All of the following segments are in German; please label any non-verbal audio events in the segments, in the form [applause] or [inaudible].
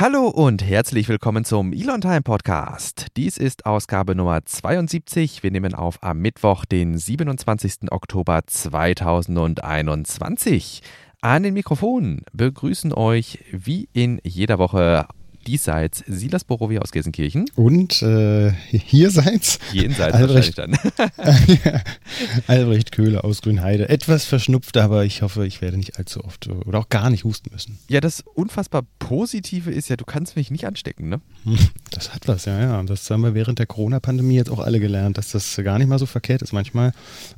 Hallo und herzlich willkommen zum Elon Time Podcast. Dies ist Ausgabe Nummer 72. Wir nehmen auf am Mittwoch, den 27. Oktober 2021. An den Mikrofonen begrüßen euch wie in jeder Woche diesseits Silas Borowia aus Gelsenkirchen. Und äh, hierseits Jenseits Albrecht, wahrscheinlich dann. [laughs] Albrecht Köhler aus Grünheide. Etwas verschnupft, aber ich hoffe, ich werde nicht allzu oft oder auch gar nicht husten müssen. ja, das unfassbar Positive ist ja, du kannst mich nicht anstecken, ne? [laughs] Das hat was, ja, ja. Das haben wir während der Corona-Pandemie jetzt auch alle gelernt, dass das gar nicht mal so verkehrt ist, manchmal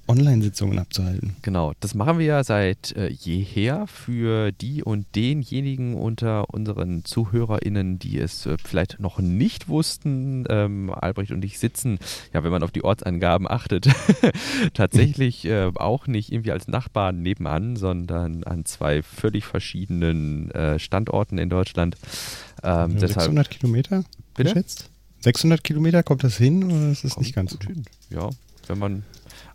Online-Sitzungen abzuhalten. Genau, das machen wir ja seit äh, jeher für die und denjenigen unter unseren ZuhörerInnen, die es äh, vielleicht noch nicht wussten. Ähm, Albrecht und ich sitzen, ja, wenn man auf die Ortsangaben achtet, [laughs] tatsächlich äh, auch nicht irgendwie als Nachbarn nebenan, sondern an zwei völlig verschiedenen äh, Standorten in Deutschland. Ähm, deshalb 600 Kilometer Bitte? geschätzt? 600 Kilometer, kommt das hin oder ist es nicht ganz so? gut hin. Ja, wenn man.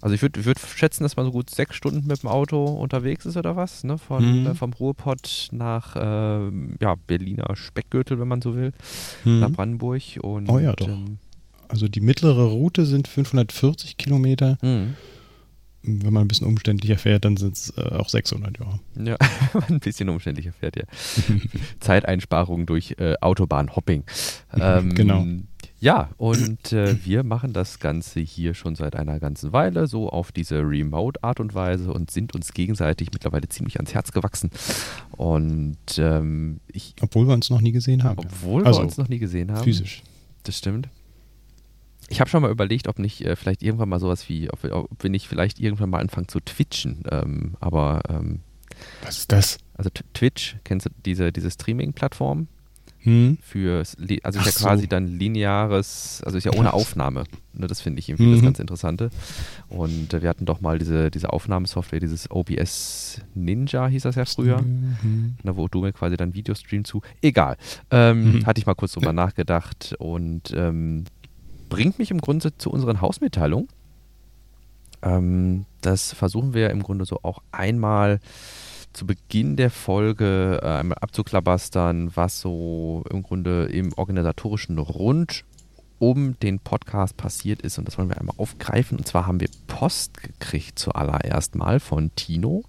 Also ich würde würd schätzen, dass man so gut sechs Stunden mit dem Auto unterwegs ist oder was, ne? Von, Mhm. äh, vom Ruhrpott nach ähm, ja, Berliner Speckgürtel, wenn man so will, Hm. nach Brandenburg. Und, Oh ja, doch. Ähm, Also die mittlere Route sind 540 Kilometer. mh. Wenn man ein bisschen umständlicher fährt, dann sind es äh, auch 600, ja. ja, [laughs] wenn man ein bisschen umständlicher fährt, ja. [laughs] Zeiteinsparung durch äh, Autobahnhopping. [laughs] Ähm, Genau. Ja, und äh, wir machen das Ganze hier schon seit einer ganzen Weile, so auf diese Remote-Art und Weise und sind uns gegenseitig mittlerweile ziemlich ans Herz gewachsen. Und ähm, ich, Obwohl wir uns noch nie gesehen haben. obwohl Also, wir uns noch nie gesehen haben, Physisch. das stimmt. Ich habe schon mal überlegt, ob nicht äh, vielleicht irgendwann mal sowas wie, ob, wir- ob wir nicht vielleicht irgendwann mal anfangen zu twitchen. Ähm, aber ähm, Was ist das? also Twitch, kennst du diese, diese Streaming-Plattform? Hm? für, also ist ja Ach so. quasi dann lineares, also ist ja ohne Aufnahme. Ne, das finde ich irgendwie das Mhm. ganz Interessante. Und äh, wir hatten doch mal diese, diese Aufnahmesoftware, dieses OBS Ninja hieß das ja früher, Mhm. ne, wo du mir quasi dann Videostream zu. Egal. Ähm, Mhm. Hatte ich mal kurz drüber nachgedacht und ähm, bringt mich im Grunde zu unseren Hausmitteilungen. Ähm, das versuchen wir im Grunde so auch einmal zu Beginn der Folge äh, einmal abzuklabastern, was so im Grunde im organisatorischen rund um den Podcast passiert ist. Und das wollen wir einmal aufgreifen. Und zwar haben wir Post gekriegt zuallererst mal von Tino.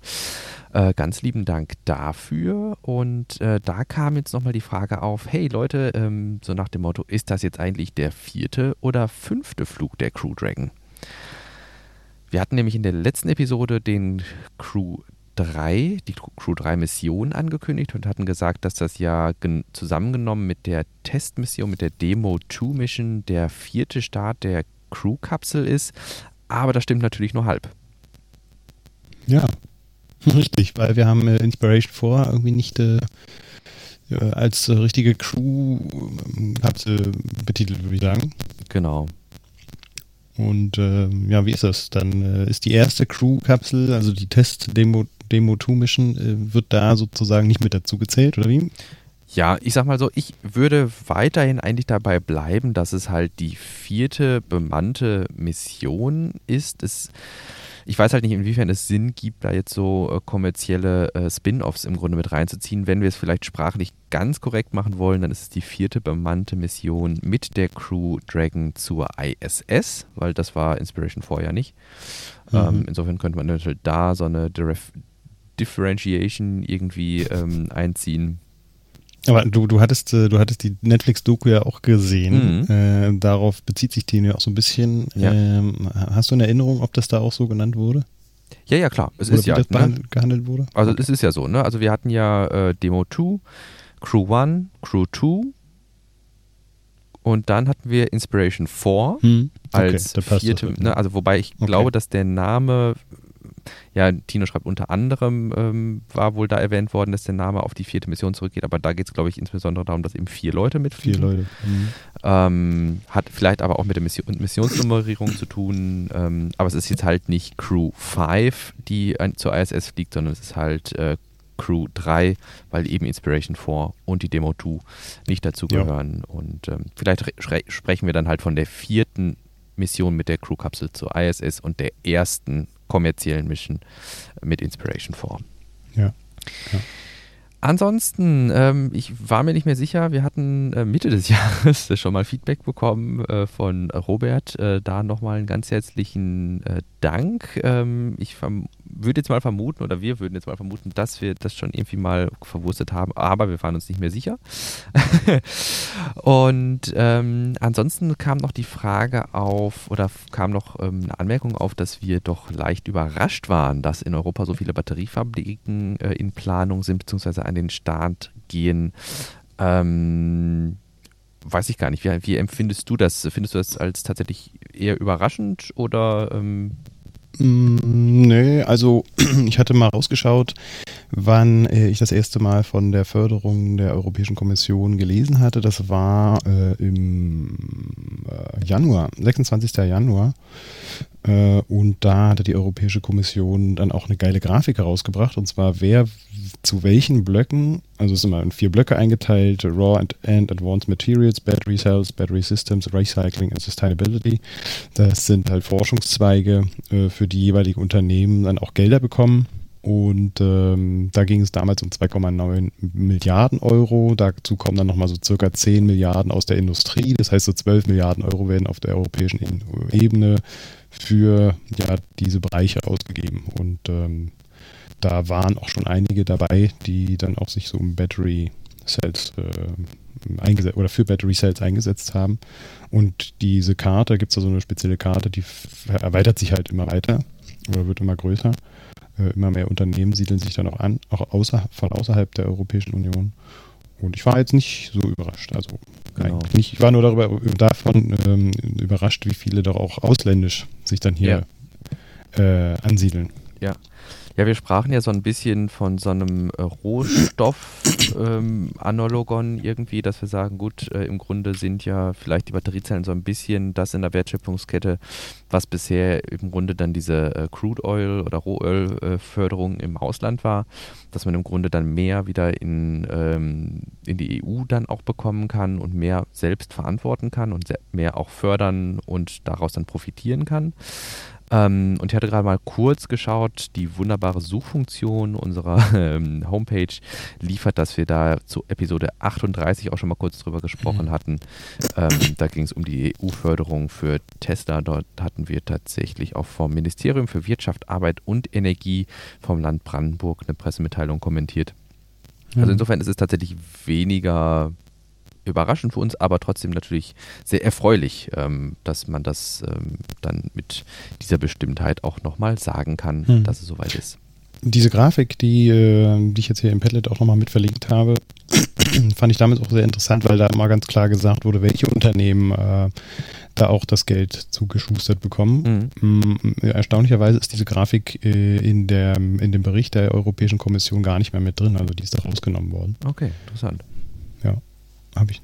Äh, ganz lieben Dank dafür. Und äh, da kam jetzt nochmal die Frage auf, hey Leute, ähm, so nach dem Motto, ist das jetzt eigentlich der vierte oder fünfte Flug der Crew Dragon? Wir hatten nämlich in der letzten Episode den Crew 3, die Crew 3 Mission angekündigt und hatten gesagt, dass das ja gen- zusammengenommen mit der Testmission, mit der Demo 2 Mission der vierte Start der Crew-Kapsel ist. Aber das stimmt natürlich nur halb. Ja, [laughs] richtig, weil wir haben äh, Inspiration 4 irgendwie nicht äh, als äh, richtige Crew-Kapsel betitelt, würde ich sagen. Genau. Und äh, ja, wie ist das? Dann äh, ist die erste Crew-Kapsel, also die Test-Demo Demo 2 Mission, äh, wird da sozusagen nicht mit dazu gezählt, oder wie? Ja, ich sag mal so, ich würde weiterhin eigentlich dabei bleiben, dass es halt die vierte bemannte Mission ist. Es, ich weiß halt nicht, inwiefern es Sinn gibt, da jetzt so äh, kommerzielle äh, Spin-offs im Grunde mit reinzuziehen. Wenn wir es vielleicht sprachlich ganz korrekt machen wollen, dann ist es die vierte bemannte Mission mit der Crew Dragon zur ISS, weil das war Inspiration 4 ja nicht. Mhm. Ähm, insofern könnte man natürlich da so eine Diref Differentiation irgendwie ähm, einziehen. Aber du, du hattest, äh, du hattest die Netflix-Doku ja auch gesehen. Mhm. Äh, darauf bezieht sich die ja auch so ein bisschen. Ja. Ähm, hast du eine Erinnerung, ob das da auch so genannt wurde? Ja, ja, klar. Es Oder ist wie ja. das Ne? gehandelt wurde? Also es ist ja so, ne? Also wir hatten ja äh, Demo 2, Crew 1, Crew 2 und dann hatten wir Inspiration 4 Hm. als da passt vierte, das, ne? Also wobei ich Okay. glaube, dass der Name, ja, Tino schreibt unter anderem, ähm, war wohl da erwähnt worden, dass der Name auf die vierte Mission zurückgeht, aber da geht es, glaube ich, insbesondere darum, dass eben vier Leute Vier mitfliegen. Leute. Hm. Ähm, hat vielleicht aber auch mit der Mission Missionsnummerierung zu tun. Ähm, aber es ist jetzt halt nicht Crew 5, die an, zur ISS fliegt, sondern es ist halt äh, Crew 3, weil eben Inspiration 4 und die Demo 2 nicht dazu Ja. gehören. Und ähm, vielleicht sprechen wir dann halt von der vierten Mission mit der Crewkapsel zur ISS und der ersten kommerziellen Mission mit Inspiration 4. Ja. Ja. Ansonsten, ähm, ich war mir nicht mehr sicher, wir hatten äh, Mitte des [laughs] Jahres schon mal Feedback bekommen äh, von Robert. Äh, da nochmal einen ganz herzlichen äh, Dank. Ähm, ich würde jetzt mal vermuten, oder wir würden jetzt mal vermuten, dass wir das schon irgendwie mal verwurstet haben, aber wir waren uns nicht mehr sicher. [laughs] Und ähm, ansonsten kam noch die Frage auf, oder kam noch ähm, eine Anmerkung auf, dass wir doch leicht überrascht waren, dass in Europa so viele Batteriefabriken äh, in Planung sind, beziehungsweise an den Start gehen. Ähm, weiß ich gar nicht. Wie, wie, empfindest du das? Findest du das als tatsächlich eher überraschend oder? Ähm mm, Nee, also [clears throat] ich hatte mal rausgeschaut, wann äh, ich das erste Mal von der Förderung der Europäischen Kommission gelesen hatte. Das war äh, im äh, Januar, 26. Januar. Äh, und da hatte die Europäische Kommission dann auch eine geile Grafik herausgebracht. Und zwar, wer zu welchen Blöcken, also es ist immer in vier Blöcke eingeteilt, Raw and, and Advanced Materials, Battery Cells, Battery Systems, Recycling and Sustainability. Das sind halt Forschungszweige, äh, für die jeweilige Unternehmen dann auch Gelder bekommen. Und ähm, da ging es damals um 2,9 Milliarden Euro. Dazu kommen dann nochmal so circa 10 Milliarden aus der Industrie. Das heißt, so 12 Milliarden Euro werden auf der europäischen Ebene für ja, diese Bereiche ausgegeben. Und ähm, da waren auch schon einige dabei, die dann auch sich so um Battery Cells äh, eingesetzt oder für Battery Cells eingesetzt haben. Und diese Karte, gibt es da so eine spezielle Karte, die erweitert sich halt immer weiter oder wird immer größer. Äh, immer mehr Unternehmen siedeln sich dann auch an, auch außer, von außerhalb der Europäischen Union. Und ich war jetzt nicht so überrascht. Also genau. nicht, ich war nur darüber davon ähm, überrascht, wie viele doch auch ausländisch sich dann hier ja. äh, ansiedeln. Ja. Ja, wir sprachen ja so ein bisschen von so einem äh, Rohstoff-Analogon ähm, irgendwie, dass wir sagen, gut, äh, im Grunde sind ja vielleicht die Batteriezellen so ein bisschen das in der Wertschöpfungskette, was bisher im Grunde dann diese äh, Crude Oil oder Rohölförderung im Ausland war, dass man im Grunde dann mehr wieder in, ähm, in die EU dann auch bekommen kann und mehr selbst verantworten kann und mehr auch fördern und daraus dann profitieren kann. Ähm, und ich hatte gerade mal kurz geschaut, die wunderbare Suchfunktion unserer [laughs] ähm, Homepage liefert, dass wir da zu Episode 38 auch schon mal kurz drüber gesprochen mhm. hatten. Ähm, da ging es um die EU-Förderung für Tesla. Dort hatten wir tatsächlich auch vom Ministerium für Wirtschaft, Arbeit und Energie vom Land Brandenburg eine Pressemitteilung kommentiert. Also mhm. insofern ist es tatsächlich weniger überraschend für uns, aber trotzdem natürlich sehr erfreulich, ähm, dass man das ähm, dann mit dieser Bestimmtheit auch nochmal sagen kann, hm. dass es soweit ist. Diese Grafik, die, äh, die ich jetzt hier im Padlet auch nochmal mit verlinkt habe, [clears throat] fand ich damals auch sehr interessant, weil da mal ganz klar gesagt wurde, welche Unternehmen äh, da auch das Geld zugeschustert bekommen. Mhm. Mm, erstaunlicherweise ist diese Grafik äh, in, der, in dem Bericht der Europäischen Kommission gar nicht mehr mit drin, also die ist da rausgenommen worden. Okay, interessant. Habe ich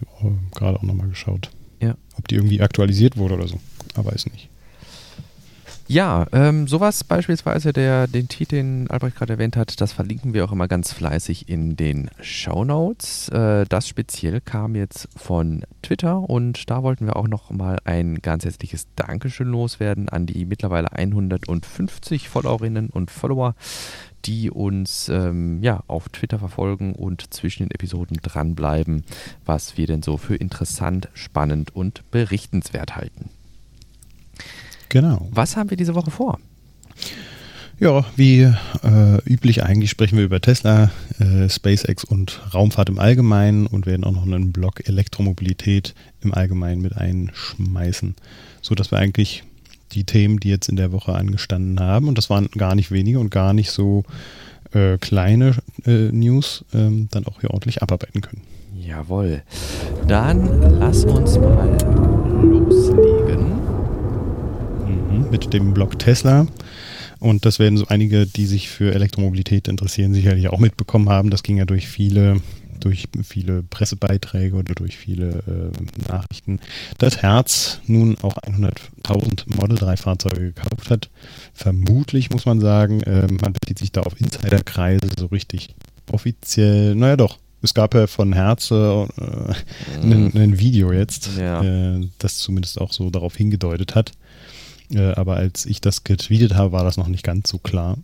gerade auch nochmal geschaut. Ja. Ob die irgendwie aktualisiert wurde oder so. Aber weiß nicht. Ja, ähm, sowas beispielsweise, der, den Titel, den Albrecht gerade erwähnt hat, das verlinken wir auch immer ganz fleißig in den Show Notes. Äh, das speziell kam jetzt von Twitter und da wollten wir auch noch mal ein ganz herzliches Dankeschön loswerden an die mittlerweile 150 Followerinnen und Follower, die uns ähm, ja, auf Twitter verfolgen und zwischen den Episoden dranbleiben, was wir denn so für interessant, spannend und berichtenswert halten. Genau. Was haben wir diese Woche vor? Ja, wie äh, üblich eigentlich sprechen wir über Tesla, äh, SpaceX und Raumfahrt im Allgemeinen und werden auch noch einen Blog Elektromobilität im Allgemeinen mit einschmeißen, sodass wir eigentlich die Themen, die jetzt in der Woche angestanden haben. Und das waren gar nicht wenige und gar nicht so äh, kleine äh, News, ähm, dann auch hier ordentlich abarbeiten können. Jawohl. Dann lass uns mal mit dem Blog Tesla. Und das werden so einige, die sich für Elektromobilität interessieren, sicherlich auch mitbekommen haben. Das ging ja durch viele durch viele Pressebeiträge oder durch viele äh, Nachrichten, dass Herz nun auch 100.000 Model 3 Fahrzeuge gekauft hat. Vermutlich muss man sagen, äh, man bezieht sich da auf Insiderkreise so richtig offiziell, naja doch, es gab ja von Herz äh, ein, ein, Video jetzt, ja. äh, das zumindest auch so darauf hingedeutet hat. Äh, aber als ich das getweetet habe, war das noch nicht ganz so klar.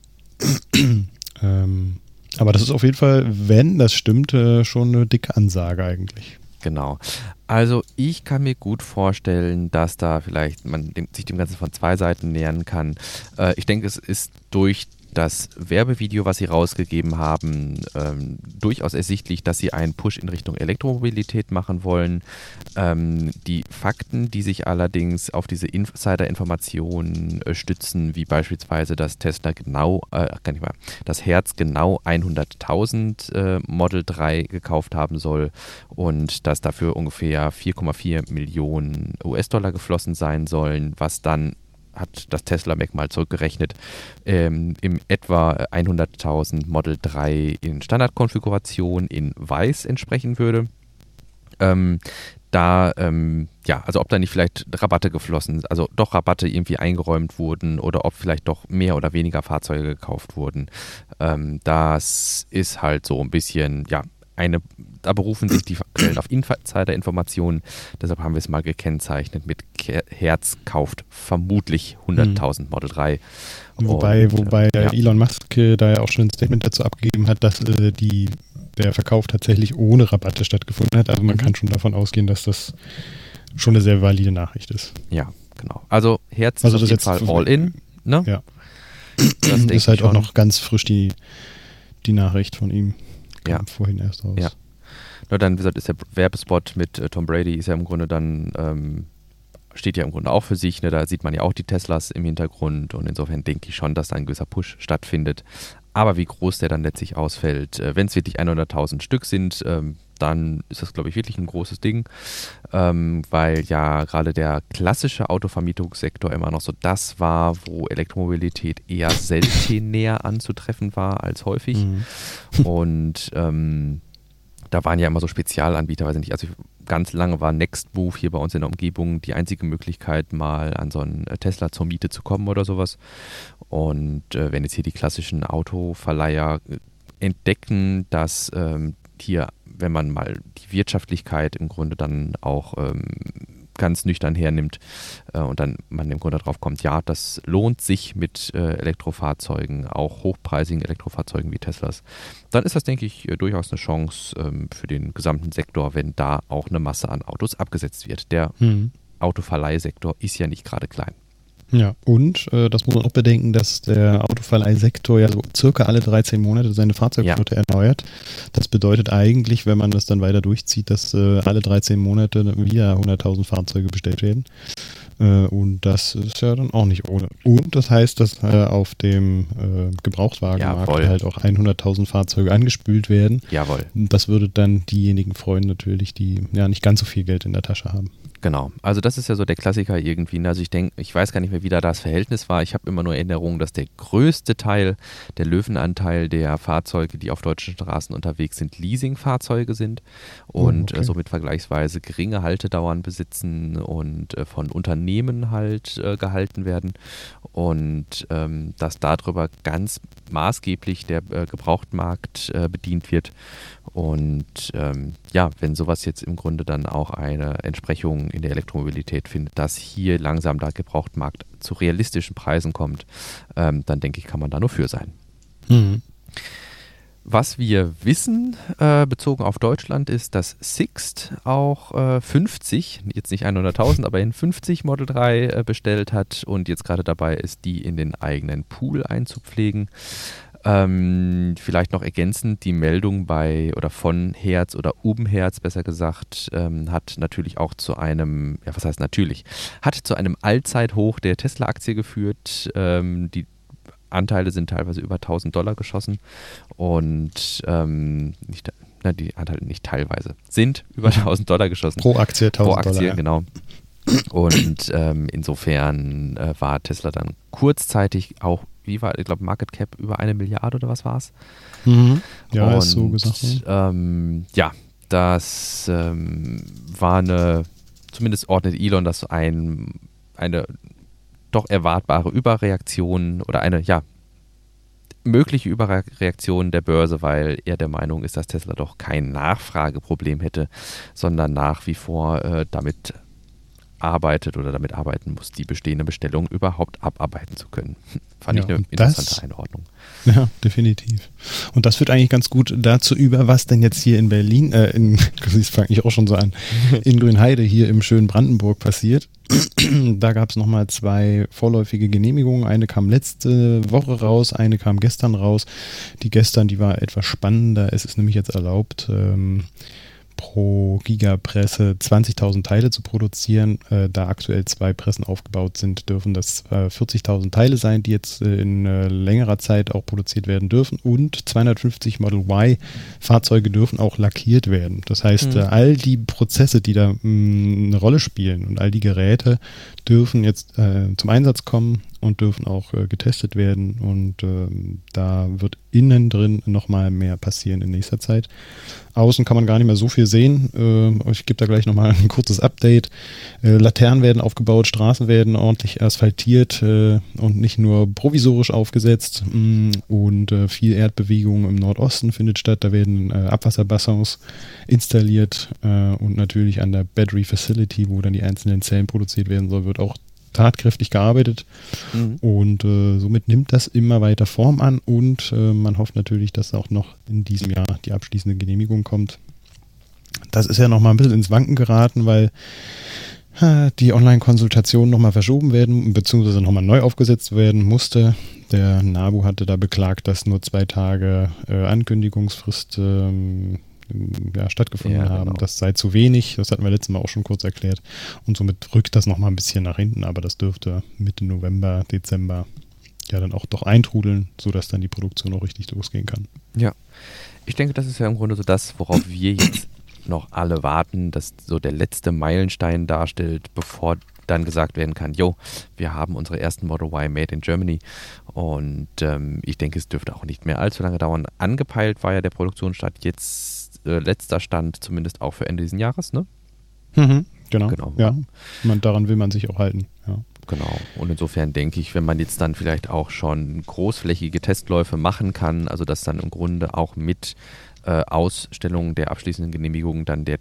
[clears throat] ähm, Aber das ist auf jeden Fall, wenn das stimmt, äh, schon eine dicke Ansage eigentlich. Genau. Also ich kann mir gut vorstellen, dass da vielleicht man dem, sich dem Ganzen von zwei Seiten nähern kann. Äh, ich denke, es ist durch das Werbevideo, was sie rausgegeben haben, ähm, durchaus ersichtlich, dass sie einen Push in Richtung Elektromobilität machen wollen. Ähm, die Fakten, die sich allerdings auf diese Insider-Informationen äh, stützen, wie beispielsweise, dass Tesla genau, äh, gar nicht mal, das Herz genau 100.000 äh, Model 3 gekauft haben soll und dass dafür ungefähr 4,4 Millionen US-Dollar geflossen sein sollen, was dann hat das Tesla Mac mal zurückgerechnet, ähm, im etwa 100.000 Model 3 in Standardkonfiguration in weiß entsprechen würde. Ähm, da, ähm, ja, also ob da nicht vielleicht Rabatte geflossen, also doch Rabatte irgendwie eingeräumt wurden oder ob vielleicht doch mehr oder weniger Fahrzeuge gekauft wurden. Ähm, das ist halt so ein bisschen, ja, eine, da berufen sich die Quellen auf Insider-Informationen. Deshalb haben wir es mal gekennzeichnet mit Herz kauft vermutlich 100.000 mhm. Model 3. Wobei, Und, wobei ja. Elon Musk äh, da ja auch schon ein Statement dazu abgegeben hat, dass äh, die, der Verkauf tatsächlich ohne Rabatte stattgefunden hat. Also man mhm. kann schon davon ausgehen, dass das schon eine sehr valide Nachricht ist. Ja, genau. Also Herz also ist auf jeden Fall all in. Ne? Ja. Das ist halt auch noch ganz frisch die, die Nachricht von ihm. Kam ja. vorhin erst raus. Ja. Nur dann, wie gesagt, ist der Werbespot mit äh, Tom Brady ist ja im Grunde dann, ähm, steht ja im Grunde auch für sich. Ne? Da sieht man ja auch die Teslas im Hintergrund und insofern denke ich schon, dass da ein gewisser Push stattfindet. Aber wie groß der dann letztlich ausfällt, äh, wenn es wirklich 100.000 Stück sind, ähm, dann ist das, glaube ich, wirklich ein großes Ding, ähm, weil ja gerade der klassische Autovermietungssektor immer noch so das war, wo Elektromobilität eher selten näher [laughs] anzutreffen war als häufig. Mhm. Und ähm, da waren ja immer so Spezialanbieter, weiß ich nicht, also ganz lange war Nextmove hier bei uns in der Umgebung die einzige Möglichkeit, mal an so einen Tesla zur Miete zu kommen oder sowas. Und äh, wenn jetzt hier die klassischen Autoverleiher entdecken, dass ähm, hier wenn man mal die Wirtschaftlichkeit im Grunde dann auch ähm, ganz nüchtern hernimmt äh, und dann man im Grunde darauf kommt, ja, das lohnt sich mit äh, Elektrofahrzeugen, auch hochpreisigen Elektrofahrzeugen wie Teslas, dann ist das, denke ich, äh, durchaus eine Chance ähm, für den gesamten Sektor, wenn da auch eine Masse an Autos abgesetzt wird. Der mhm. Autoverleihsektor ist ja nicht gerade klein. Ja, und äh, das muss man auch bedenken, dass der Autoverleihsektor ja so circa alle 13 Monate seine Fahrzeugflotte ja. erneuert. Das bedeutet eigentlich, wenn man das dann weiter durchzieht, dass äh, alle 13 Monate wieder 100.000 Fahrzeuge bestellt werden. Äh, und das ist ja dann auch nicht ohne. Und das heißt, dass äh, auf dem äh, Gebrauchtwagenmarkt Jawohl. halt auch 100.000 Fahrzeuge angespült werden. Jawohl. Das würde dann diejenigen freuen natürlich, die ja nicht ganz so viel Geld in der Tasche haben. Genau. Also das ist ja so der Klassiker irgendwie. Ne? Also ich denke, ich weiß gar nicht mehr, wie da das Verhältnis war. Ich habe immer nur Erinnerungen, dass der größte Teil, der Löwenanteil der Fahrzeuge, die auf deutschen Straßen unterwegs sind, Leasingfahrzeuge sind und oh, okay. somit vergleichsweise geringe Haltedauern besitzen und äh, von Unternehmen halt äh, gehalten werden und ähm, dass darüber ganz maßgeblich der Gebrauchtmarkt bedient wird und ähm, ja, wenn sowas jetzt im Grunde dann auch eine Entsprechung in der Elektromobilität findet, dass hier langsam der Gebrauchtmarkt zu realistischen Preisen kommt, ähm, dann denke ich, kann man da nur für sein. Mhm. Was wir wissen, äh, bezogen auf Deutschland, ist, dass Sixt auch äh, 50, jetzt nicht 100.000, aber in 50 Model 3 äh, bestellt hat und jetzt gerade dabei ist, die in den eigenen Pool einzupflegen. Ähm, vielleicht noch ergänzend, die Meldung bei oder von Herz oder Ubenherz besser gesagt, ähm, hat natürlich auch zu einem, ja was heißt natürlich, hat zu einem Allzeithoch der Tesla-Aktie geführt. Ähm, die Anteile sind teilweise über 1000 Dollar geschossen und ähm, nicht, na, die Anteile nicht teilweise, sind über 1000 Dollar geschossen. Pro Aktie 1000 Pro Aktie, Dollar, genau. Und ähm, insofern äh, war Tesla dann kurzzeitig auch wie war, ich glaube, Market Cap über eine Milliarde oder was war es? Mhm. Ja, und, ist so gesagt. Ähm, ja, das ähm, war eine, zumindest ordnet Elon das ein, eine doch erwartbare Überreaktion oder eine, ja, mögliche Überreaktion der Börse, weil er der Meinung ist, dass Tesla doch kein Nachfrageproblem hätte, sondern nach wie vor äh, damit arbeitet oder damit arbeiten muss, die bestehende Bestellung überhaupt abarbeiten zu können. [laughs] Fand Ja, ich eine interessante das- Einordnung. Ja, definitiv. Und das führt eigentlich ganz gut dazu über, was denn jetzt hier in Berlin, äh, in, [laughs] das fange ich auch schon so an, [laughs] in Grünheide hier im schönen Brandenburg passiert. [clears throat] da gab es nochmal zwei vorläufige Genehmigungen. Eine kam letzte Woche raus, eine kam gestern raus. Die gestern, die war etwas spannender. Es ist nämlich jetzt erlaubt, ähm, pro Gigapresse 20.000 Teile zu produzieren. Äh, da aktuell zwei Pressen aufgebaut sind, dürfen das äh, 40.000 Teile sein, die jetzt äh, in äh, längerer Zeit auch produziert werden dürfen. Und 250 Model Y Fahrzeuge dürfen auch lackiert werden. Das heißt, Mhm. äh, all die Prozesse, die da mh, eine Rolle spielen und all die Geräte dürfen jetzt äh, zum Einsatz kommen und dürfen auch äh, getestet werden. Und ähm, da wird innen drin nochmal mehr passieren in nächster Zeit. Außen kann man gar nicht mehr so viel sehen. Äh, ich gebe da gleich nochmal [laughs] ein kurzes Update. Äh, Laternen werden aufgebaut, Straßen werden ordentlich asphaltiert äh, und nicht nur provisorisch aufgesetzt. Mm, Und äh, viel Erdbewegung im Nordosten findet statt. Da werden Abwasserbassins installiert und natürlich an der Battery Facility, wo dann die einzelnen Zellen produziert werden soll, wird auch tatkräftig gearbeitet. Mhm. Und äh, somit nimmt das immer weiter Form an und äh, man hofft natürlich, dass auch noch in diesem Jahr die abschließende Genehmigung kommt. Das ist ja noch mal ein bisschen ins Wanken geraten, weil äh, die Online-Konsultation nochmal verschoben werden, beziehungsweise nochmal neu aufgesetzt werden musste. Der NABU hatte da beklagt, dass nur zwei Tage äh, Ankündigungsfrist ähm, ja, stattgefunden Ja, haben. genau. Das sei zu wenig. Das hatten wir letztes Mal auch schon kurz erklärt. Und somit rückt das nochmal ein bisschen nach hinten, aber das dürfte Mitte November, Dezember ja dann auch doch eintrudeln, sodass dann die Produktion auch richtig losgehen kann. Ja. Ich denke, das ist ja im Grunde so das, worauf wir jetzt noch alle warten, dass so der letzte Meilenstein darstellt, bevor dann gesagt werden kann, jo, wir haben unsere ersten Model Y made in Germany. Und ähm, ich denke, es dürfte auch nicht mehr allzu lange dauern. Angepeilt war ja der Produktionsstart jetzt äh, letzter Stand, zumindest auch für Ende dieses Jahres, ne? Genau. Genau. Ja, man, daran will man sich auch halten. Ja. Genau. Und insofern denke ich, wenn man jetzt dann vielleicht auch schon großflächige Testläufe machen kann, also dass dann im Grunde auch mit äh, Ausstellung der abschließenden Genehmigung dann der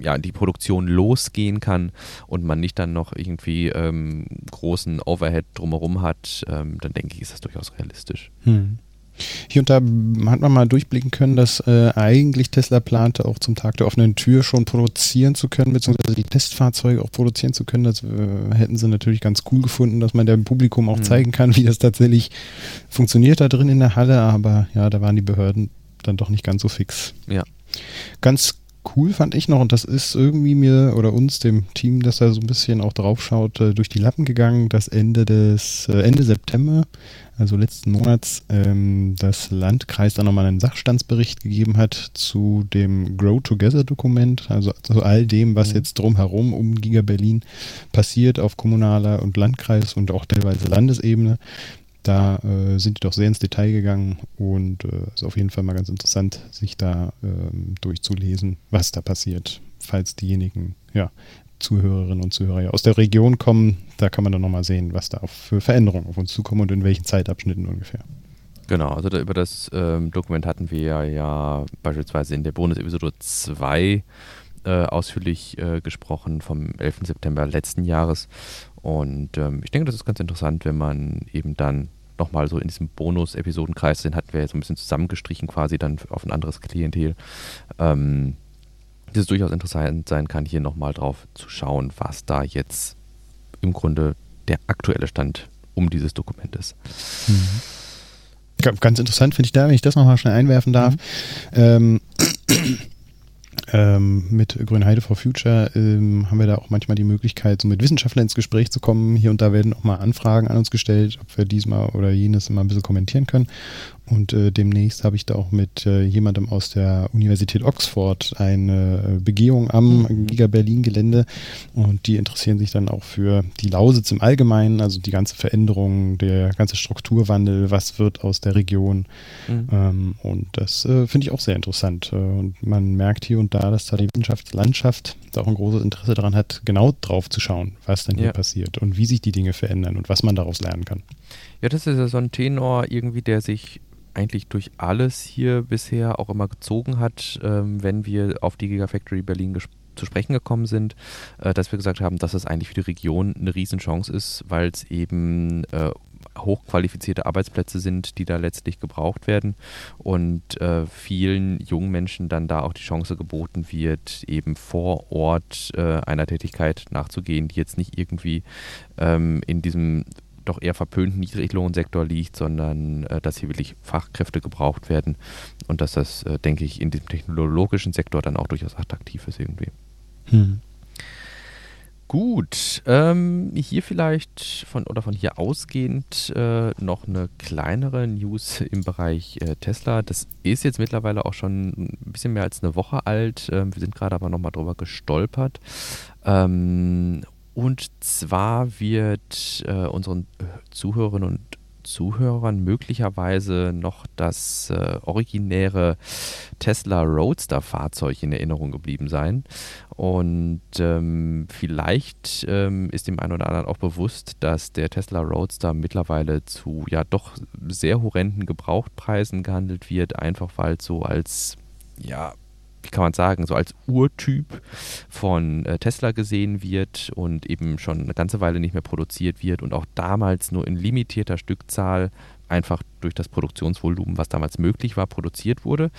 ja, die Produktion losgehen kann und man nicht dann noch irgendwie ähm, großen Overhead drumherum hat, ähm, dann denke ich, ist das durchaus realistisch. Hm. Hier und da hat man mal durchblicken können, dass äh, eigentlich Tesla plante, auch zum Tag der offenen Tür schon produzieren zu können, beziehungsweise die Testfahrzeuge auch produzieren zu können. Das äh, hätten sie natürlich ganz cool gefunden, dass man dem Publikum auch Mhm. zeigen kann, [laughs] wie das tatsächlich funktioniert da drin in der Halle. Aber ja, da waren die Behörden dann doch nicht ganz so fix. Ja. Ganz cool fand ich noch, und das ist irgendwie mir oder uns, dem Team, das da so ein bisschen auch drauf schaut, äh, durch die Lappen gegangen, dass Ende des, äh, Ende September, also letzten Monats, ähm, das Landkreis dann nochmal einen Sachstandsbericht gegeben hat zu dem Grow Together Dokument, also zu all dem, was Mhm. jetzt drumherum um Giga Berlin passiert auf kommunaler und Landkreis und auch teilweise Landesebene. Da äh, sind die doch sehr ins Detail gegangen und äh, ist auf jeden Fall mal ganz interessant, sich da ähm, durchzulesen, was da passiert, falls diejenigen, ja, Zuhörerinnen und Zuhörer ja aus der Region kommen, da kann man dann nochmal sehen, was da für Veränderungen auf uns zukommen und in welchen Zeitabschnitten ungefähr. Genau, also da, über das ähm, Dokument hatten wir ja beispielsweise in der Bonus-Episode 2 äh, ausführlich äh, gesprochen vom 11. September letzten Jahres. Und ähm, ich denke, das ist ganz interessant, wenn man eben dann nochmal so in diesem Bonus-Episodenkreis, den hatten wir ja so ein bisschen zusammengestrichen quasi dann auf ein anderes Klientel, ähm, dass es durchaus interessant sein kann, hier nochmal drauf zu schauen, was da jetzt im Grunde der aktuelle Stand um dieses Dokument ist. Ga- Ganz interessant finde ich da, wenn ich das nochmal schnell einwerfen darf. Ähm, [clears throat] ähm, mit Grünheide for Future ähm, haben wir da auch manchmal die Möglichkeit, so mit Wissenschaftlern ins Gespräch zu kommen. Hier und da werden auch mal Anfragen an uns gestellt, ob wir diesmal oder jenes mal ein bisschen kommentieren können. Und äh, demnächst habe ich da auch mit äh, jemandem aus der Universität Oxford eine äh, Begehung am Mhm. Giga Berlin Gelände. Und die interessieren sich dann auch für die Lausitz im Allgemeinen, also die ganze Veränderung, der ganze Strukturwandel, was wird aus der Region. Mhm. Ähm, und das äh, finde ich auch sehr interessant. Äh, und man merkt hier und da, dass da die Wissenschaftslandschaft da auch ein großes Interesse daran hat, genau drauf zu schauen, was dann hier Ja. passiert und wie sich die Dinge verändern und was man daraus lernen kann. Ja, das ist ja so ein Tenor irgendwie, der sich eigentlich durch alles hier bisher auch immer gezogen hat, ähm, wenn wir auf die Gigafactory Berlin zu sprechen gekommen sind, äh, dass wir gesagt haben, dass es eigentlich für die Region eine Riesenchance ist, weil es eben äh, hochqualifizierte Arbeitsplätze sind, die da letztlich gebraucht werden und äh, vielen jungen Menschen dann da auch die Chance geboten wird, eben vor Ort äh, einer Tätigkeit nachzugehen, die jetzt nicht irgendwie ähm, in diesem doch eher verpönten Niedriglohnsektor liegt, sondern äh, dass hier wirklich Fachkräfte gebraucht werden und dass das, äh, denke ich, in diesem technologischen Sektor dann auch durchaus attraktiv ist irgendwie. Hm. Gut, ähm, hier vielleicht von oder von hier ausgehend äh, noch eine kleinere News im Bereich äh, Tesla. Das ist jetzt mittlerweile auch schon ein bisschen mehr als eine Woche alt. Ähm, wir sind gerade aber nochmal drüber gestolpert. Ähm, und zwar wird äh, unseren Zuhörerinnen und Zuhörern möglicherweise noch das äh, originäre Tesla Roadster-Fahrzeug in Erinnerung geblieben sein. Und ähm, vielleicht ähm, ist dem einen oder anderen auch bewusst, dass der Tesla Roadster mittlerweile zu ja doch sehr horrenden Gebrauchtpreisen gehandelt wird, einfach weil es so als ja kann man sagen, so als Urtyp von äh, Tesla gesehen wird und eben schon eine ganze Weile nicht mehr produziert wird und auch damals nur in limitierter Stückzahl einfach durch das Produktionsvolumen, was damals möglich war, produziert wurde.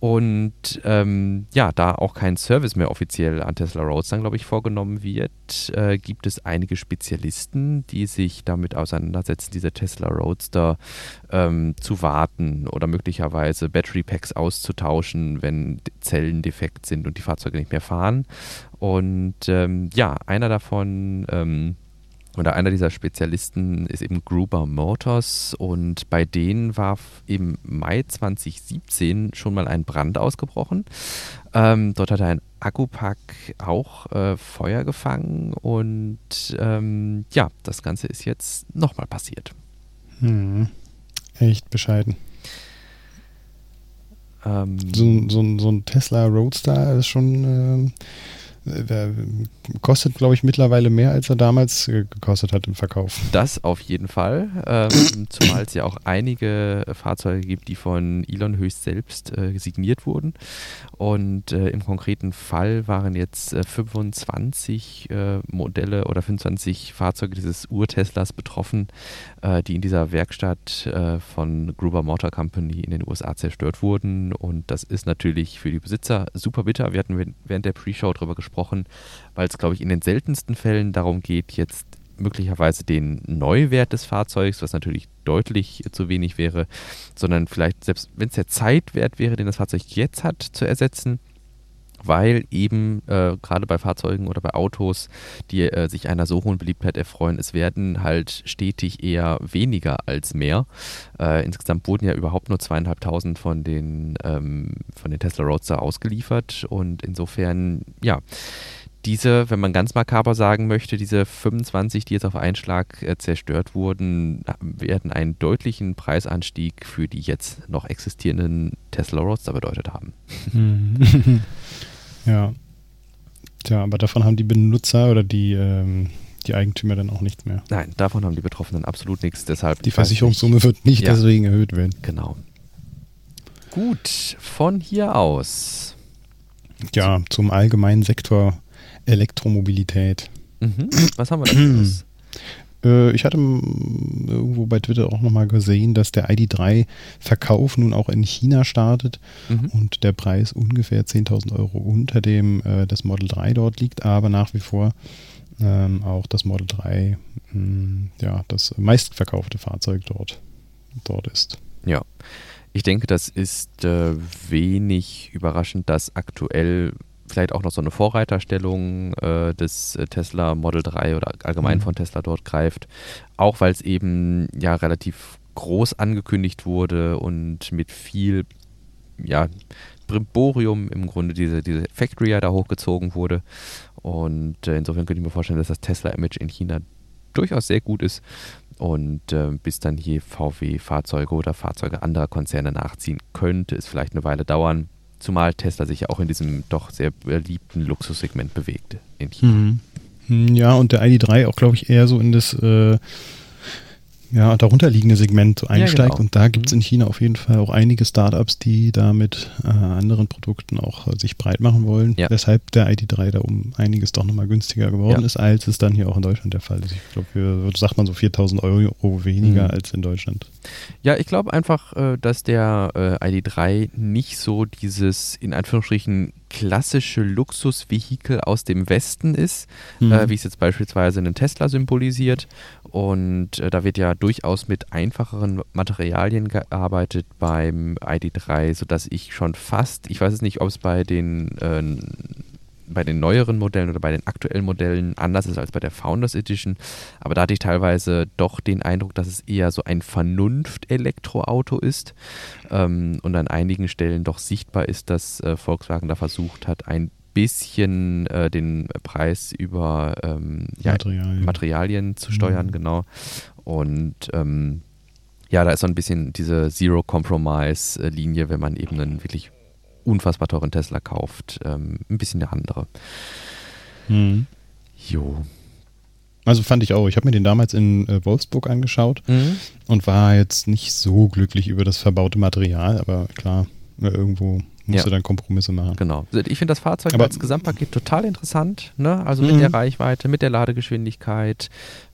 Und ähm, ja, da auch kein Service mehr offiziell an Tesla Roadster, glaube ich, vorgenommen wird, äh, gibt es einige Spezialisten, die sich damit auseinandersetzen, diese Tesla Roadster ähm, zu warten oder möglicherweise Battery Packs auszutauschen, wenn Zellen defekt sind und die Fahrzeuge nicht mehr fahren. Und ähm, ja, einer davon ähm, oder einer dieser Spezialisten ist eben Gruber Motors und bei denen war im Mai 2017 schon mal ein Brand ausgebrochen. Ähm, dort hat ein Akkupack auch äh, Feuer gefangen und ähm, ja, das Ganze ist jetzt nochmal passiert. Hm. Echt bescheiden. Ähm, so, so, so, ein Tesla Roadster ist schon. Äh der kostet, glaube ich, mittlerweile mehr, als er damals äh, gekostet hat im Verkauf. Das auf jeden Fall. Ähm, [coughs] zumal es ja auch einige Fahrzeuge gibt, die von Elon höchst selbst äh, signiert wurden. Und äh, im konkreten Fall waren jetzt äh, 25 äh, Modelle oder 25 Fahrzeuge dieses Ur-Teslas betroffen, äh, die in dieser Werkstatt von Gruber Motor Company in den USA zerstört wurden. Und das ist natürlich für die Besitzer super bitter. Wir hatten während der Pre-Show darüber gesprochen gesprochen, weil es, glaube ich, in den seltensten Fällen darum geht, jetzt möglicherweise den Neuwert des Fahrzeugs, was natürlich deutlich zu wenig wäre, sondern vielleicht selbst wenn es der Zeitwert wäre, den das Fahrzeug jetzt hat, zu ersetzen, weil eben äh, gerade bei Fahrzeugen oder bei Autos, die äh, sich einer so hohen Beliebtheit erfreuen, es werden halt stetig eher weniger als mehr. Äh, insgesamt wurden ja überhaupt nur zweieinhalbtausend von den, ähm, von den Tesla Roadster ausgeliefert und insofern, ja, diese, wenn man ganz makaber sagen möchte, diese 25, die jetzt auf einen Schlag äh, zerstört wurden, werden einen deutlichen Preisanstieg für die jetzt noch existierenden Tesla Roadster bedeutet haben. Mhm. [laughs] Ja. Tja, aber davon haben die Benutzer oder die, ähm, die Eigentümer dann auch nichts mehr. Nein, davon haben die Betroffenen absolut nichts. Deshalb die Versicherungssumme wird nicht ja. deswegen erhöht werden. Genau. Gut, von hier aus. Ja, zum allgemeinen Sektor Elektromobilität. Mhm. Was haben wir da? [clears throat] Äh, ich hatte irgendwo bei Twitter auch nochmal gesehen, dass der ID3-Verkauf nun auch in China startet mhm. und der Preis ungefähr 10.000 Euro unter dem äh, des Model 3 dort liegt, aber nach wie vor ähm, auch das Model 3 mh, hm, ja, das meistverkaufte Fahrzeug dort, dort ist. Ja. Ich denke, das ist äh, wenig überraschend, dass aktuell vielleicht auch noch so eine Vorreiterstellung äh, des äh, Tesla Model 3 oder allgemein mhm. von Tesla dort greift. Auch weil es eben ja relativ groß angekündigt wurde und mit viel ja, Brimborium im Grunde diese, diese Factory ja da hochgezogen wurde. Und äh, insofern könnte ich mir vorstellen, dass das Tesla-Image in China durchaus sehr gut ist. Und äh, bis dann hier VW-Fahrzeuge oder Fahrzeuge anderer Konzerne nachziehen, könnte es vielleicht eine Weile dauern. Zumal Tesla sich ja auch in diesem doch sehr beliebten Luxussegment bewegt in China. Mhm. Ja, und der ID3 auch, glaube ich, eher so in das, äh, ja, darunter liegende Segment einsteigt. Ja, genau. Und da gibt es mhm. in China auf jeden Fall auch einige Startups, die da mit äh, anderen Produkten auch äh, sich breit machen wollen. Ja. Weshalb der ID3 da um einiges doch nochmal günstiger geworden ja. ist, als es dann hier auch in Deutschland der Fall ist. Ich glaube, sagt man so 4000 Euro weniger mhm. als in Deutschland. Ja, ich glaube einfach, äh, dass der äh, ID3 nicht so dieses in Anführungsstrichen klassische Luxusvehikel aus dem Westen ist, mhm. äh, wie es jetzt beispielsweise einen Tesla symbolisiert. Und äh, da wird ja durchaus mit einfacheren Materialien gearbeitet beim ID3, sodass ich schon fast, ich weiß es nicht, ob es bei den äh, bei den neueren Modellen oder bei den aktuellen Modellen anders ist als bei der Founders Edition. Aber da hatte ich teilweise doch den Eindruck, dass es eher so ein Vernunft-Elektroauto ist ähm, und an einigen Stellen doch sichtbar ist, dass äh, Volkswagen da versucht hat, ein bisschen äh, den Preis über ähm, ja, Materialien. Materialien. zu steuern, mhm. genau. Und ähm, ja, da ist so ein bisschen diese Zero-Compromise-Linie, wenn man eben einen wirklich unfassbar teuren Tesla kauft, ähm, ein bisschen eine andere. Mhm. Jo. Also fand ich auch. Ich habe mir den damals in äh, Wolfsburg angeschaut mhm. und war jetzt nicht so glücklich über das verbaute Material, aber klar, äh, irgendwo musst ja. du dann Kompromisse machen. Genau. Also ich finde das Fahrzeug Aber als Gesamtpaket total interessant. Ne? Also mit mhm. der Reichweite, mit der Ladegeschwindigkeit,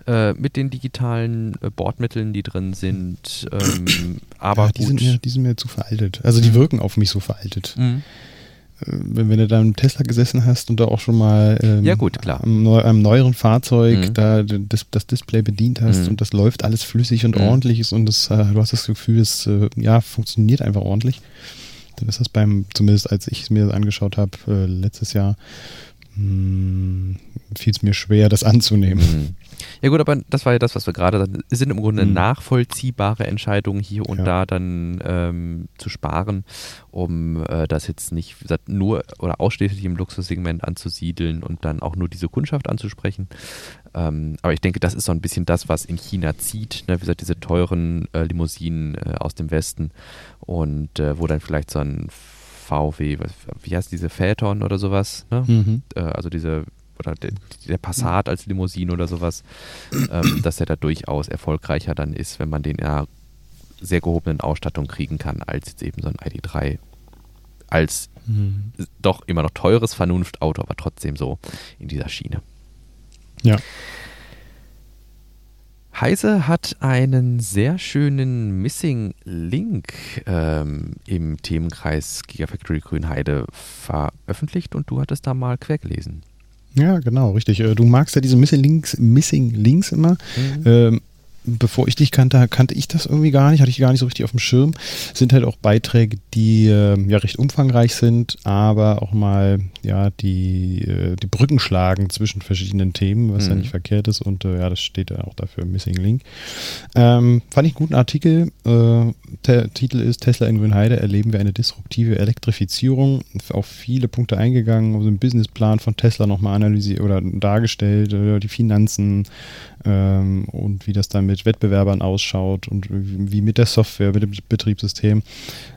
äh, mit den digitalen äh, Bordmitteln, die drin sind. Ähm, [clears throat] aber ja, die, Sind mir, die sind mir zu veraltet. Also die mhm. wirken auf mich so veraltet. Mhm. Äh, wenn, wenn, du da im Tesla gesessen hast und da auch schon mal ähm, ja, gut, klar. Am, am neueren Fahrzeug mhm. da das, das, Display bedient hast mhm. und das läuft alles flüssig und ordentlich ist und das, äh, du hast das Gefühl, es äh, ja, funktioniert einfach ordentlich dann ist das beim, zumindest als ich es mir angeschaut habe, äh, letztes Jahr, hm, fiel es mir schwer, das anzunehmen. Ja gut, aber das war ja das, was wir gerade Es sind im Grunde mhm. nachvollziehbare Entscheidungen hier und ja. da dann ähm, zu sparen, um äh, das jetzt nicht nur oder ausschließlich im Luxussegment anzusiedeln und dann auch nur diese Kundschaft anzusprechen. Ähm, aber ich denke, das ist so ein bisschen das, was in China zieht. Ne? Wie gesagt, diese teuren äh, Limousinen äh, aus dem Westen und äh, wo dann vielleicht so ein VW, was, wie heißt diese Phaeton oder sowas, ne? mhm. Äh, also diese oder der, der, Passat als Limousine oder sowas, ähm, [clears throat] dass er da durchaus erfolgreicher dann ist, wenn man den in einer sehr gehobenen Ausstattung kriegen kann, als jetzt eben so ein ID3 als mhm. doch immer noch teures Vernunftauto, aber trotzdem so in dieser Schiene. Ja. Heise hat einen sehr schönen Missing Link ähm, im Themenkreis Gigafactory Grünheide veröffentlicht und du hattest da mal quer gelesen. Ja, genau, richtig. Äh, du magst ja diese Missing Links, Missing Links immer. Mhm. Ähm, bevor ich dich kannte, kannte ich das irgendwie gar nicht, hatte ich gar nicht so richtig auf dem Schirm. Sind halt auch Beiträge, die äh, ja recht umfangreich sind, aber auch mal ja die, äh, die Brücken schlagen zwischen verschiedenen Themen, was mhm. ja nicht verkehrt ist. Und äh, ja, das steht ja auch dafür Missing Link. Ähm, fand ich einen guten Artikel. Äh, der Titel ist Tesla in Grünheide erleben wir eine disruptive Elektrifizierung. Auf viele Punkte eingegangen, also den Businessplan von Tesla nochmal analysiert oder dargestellt, äh, die Finanzen ähm, und wie das dann mit Wettbewerbern ausschaut und wie mit der Software, mit dem Betriebssystem.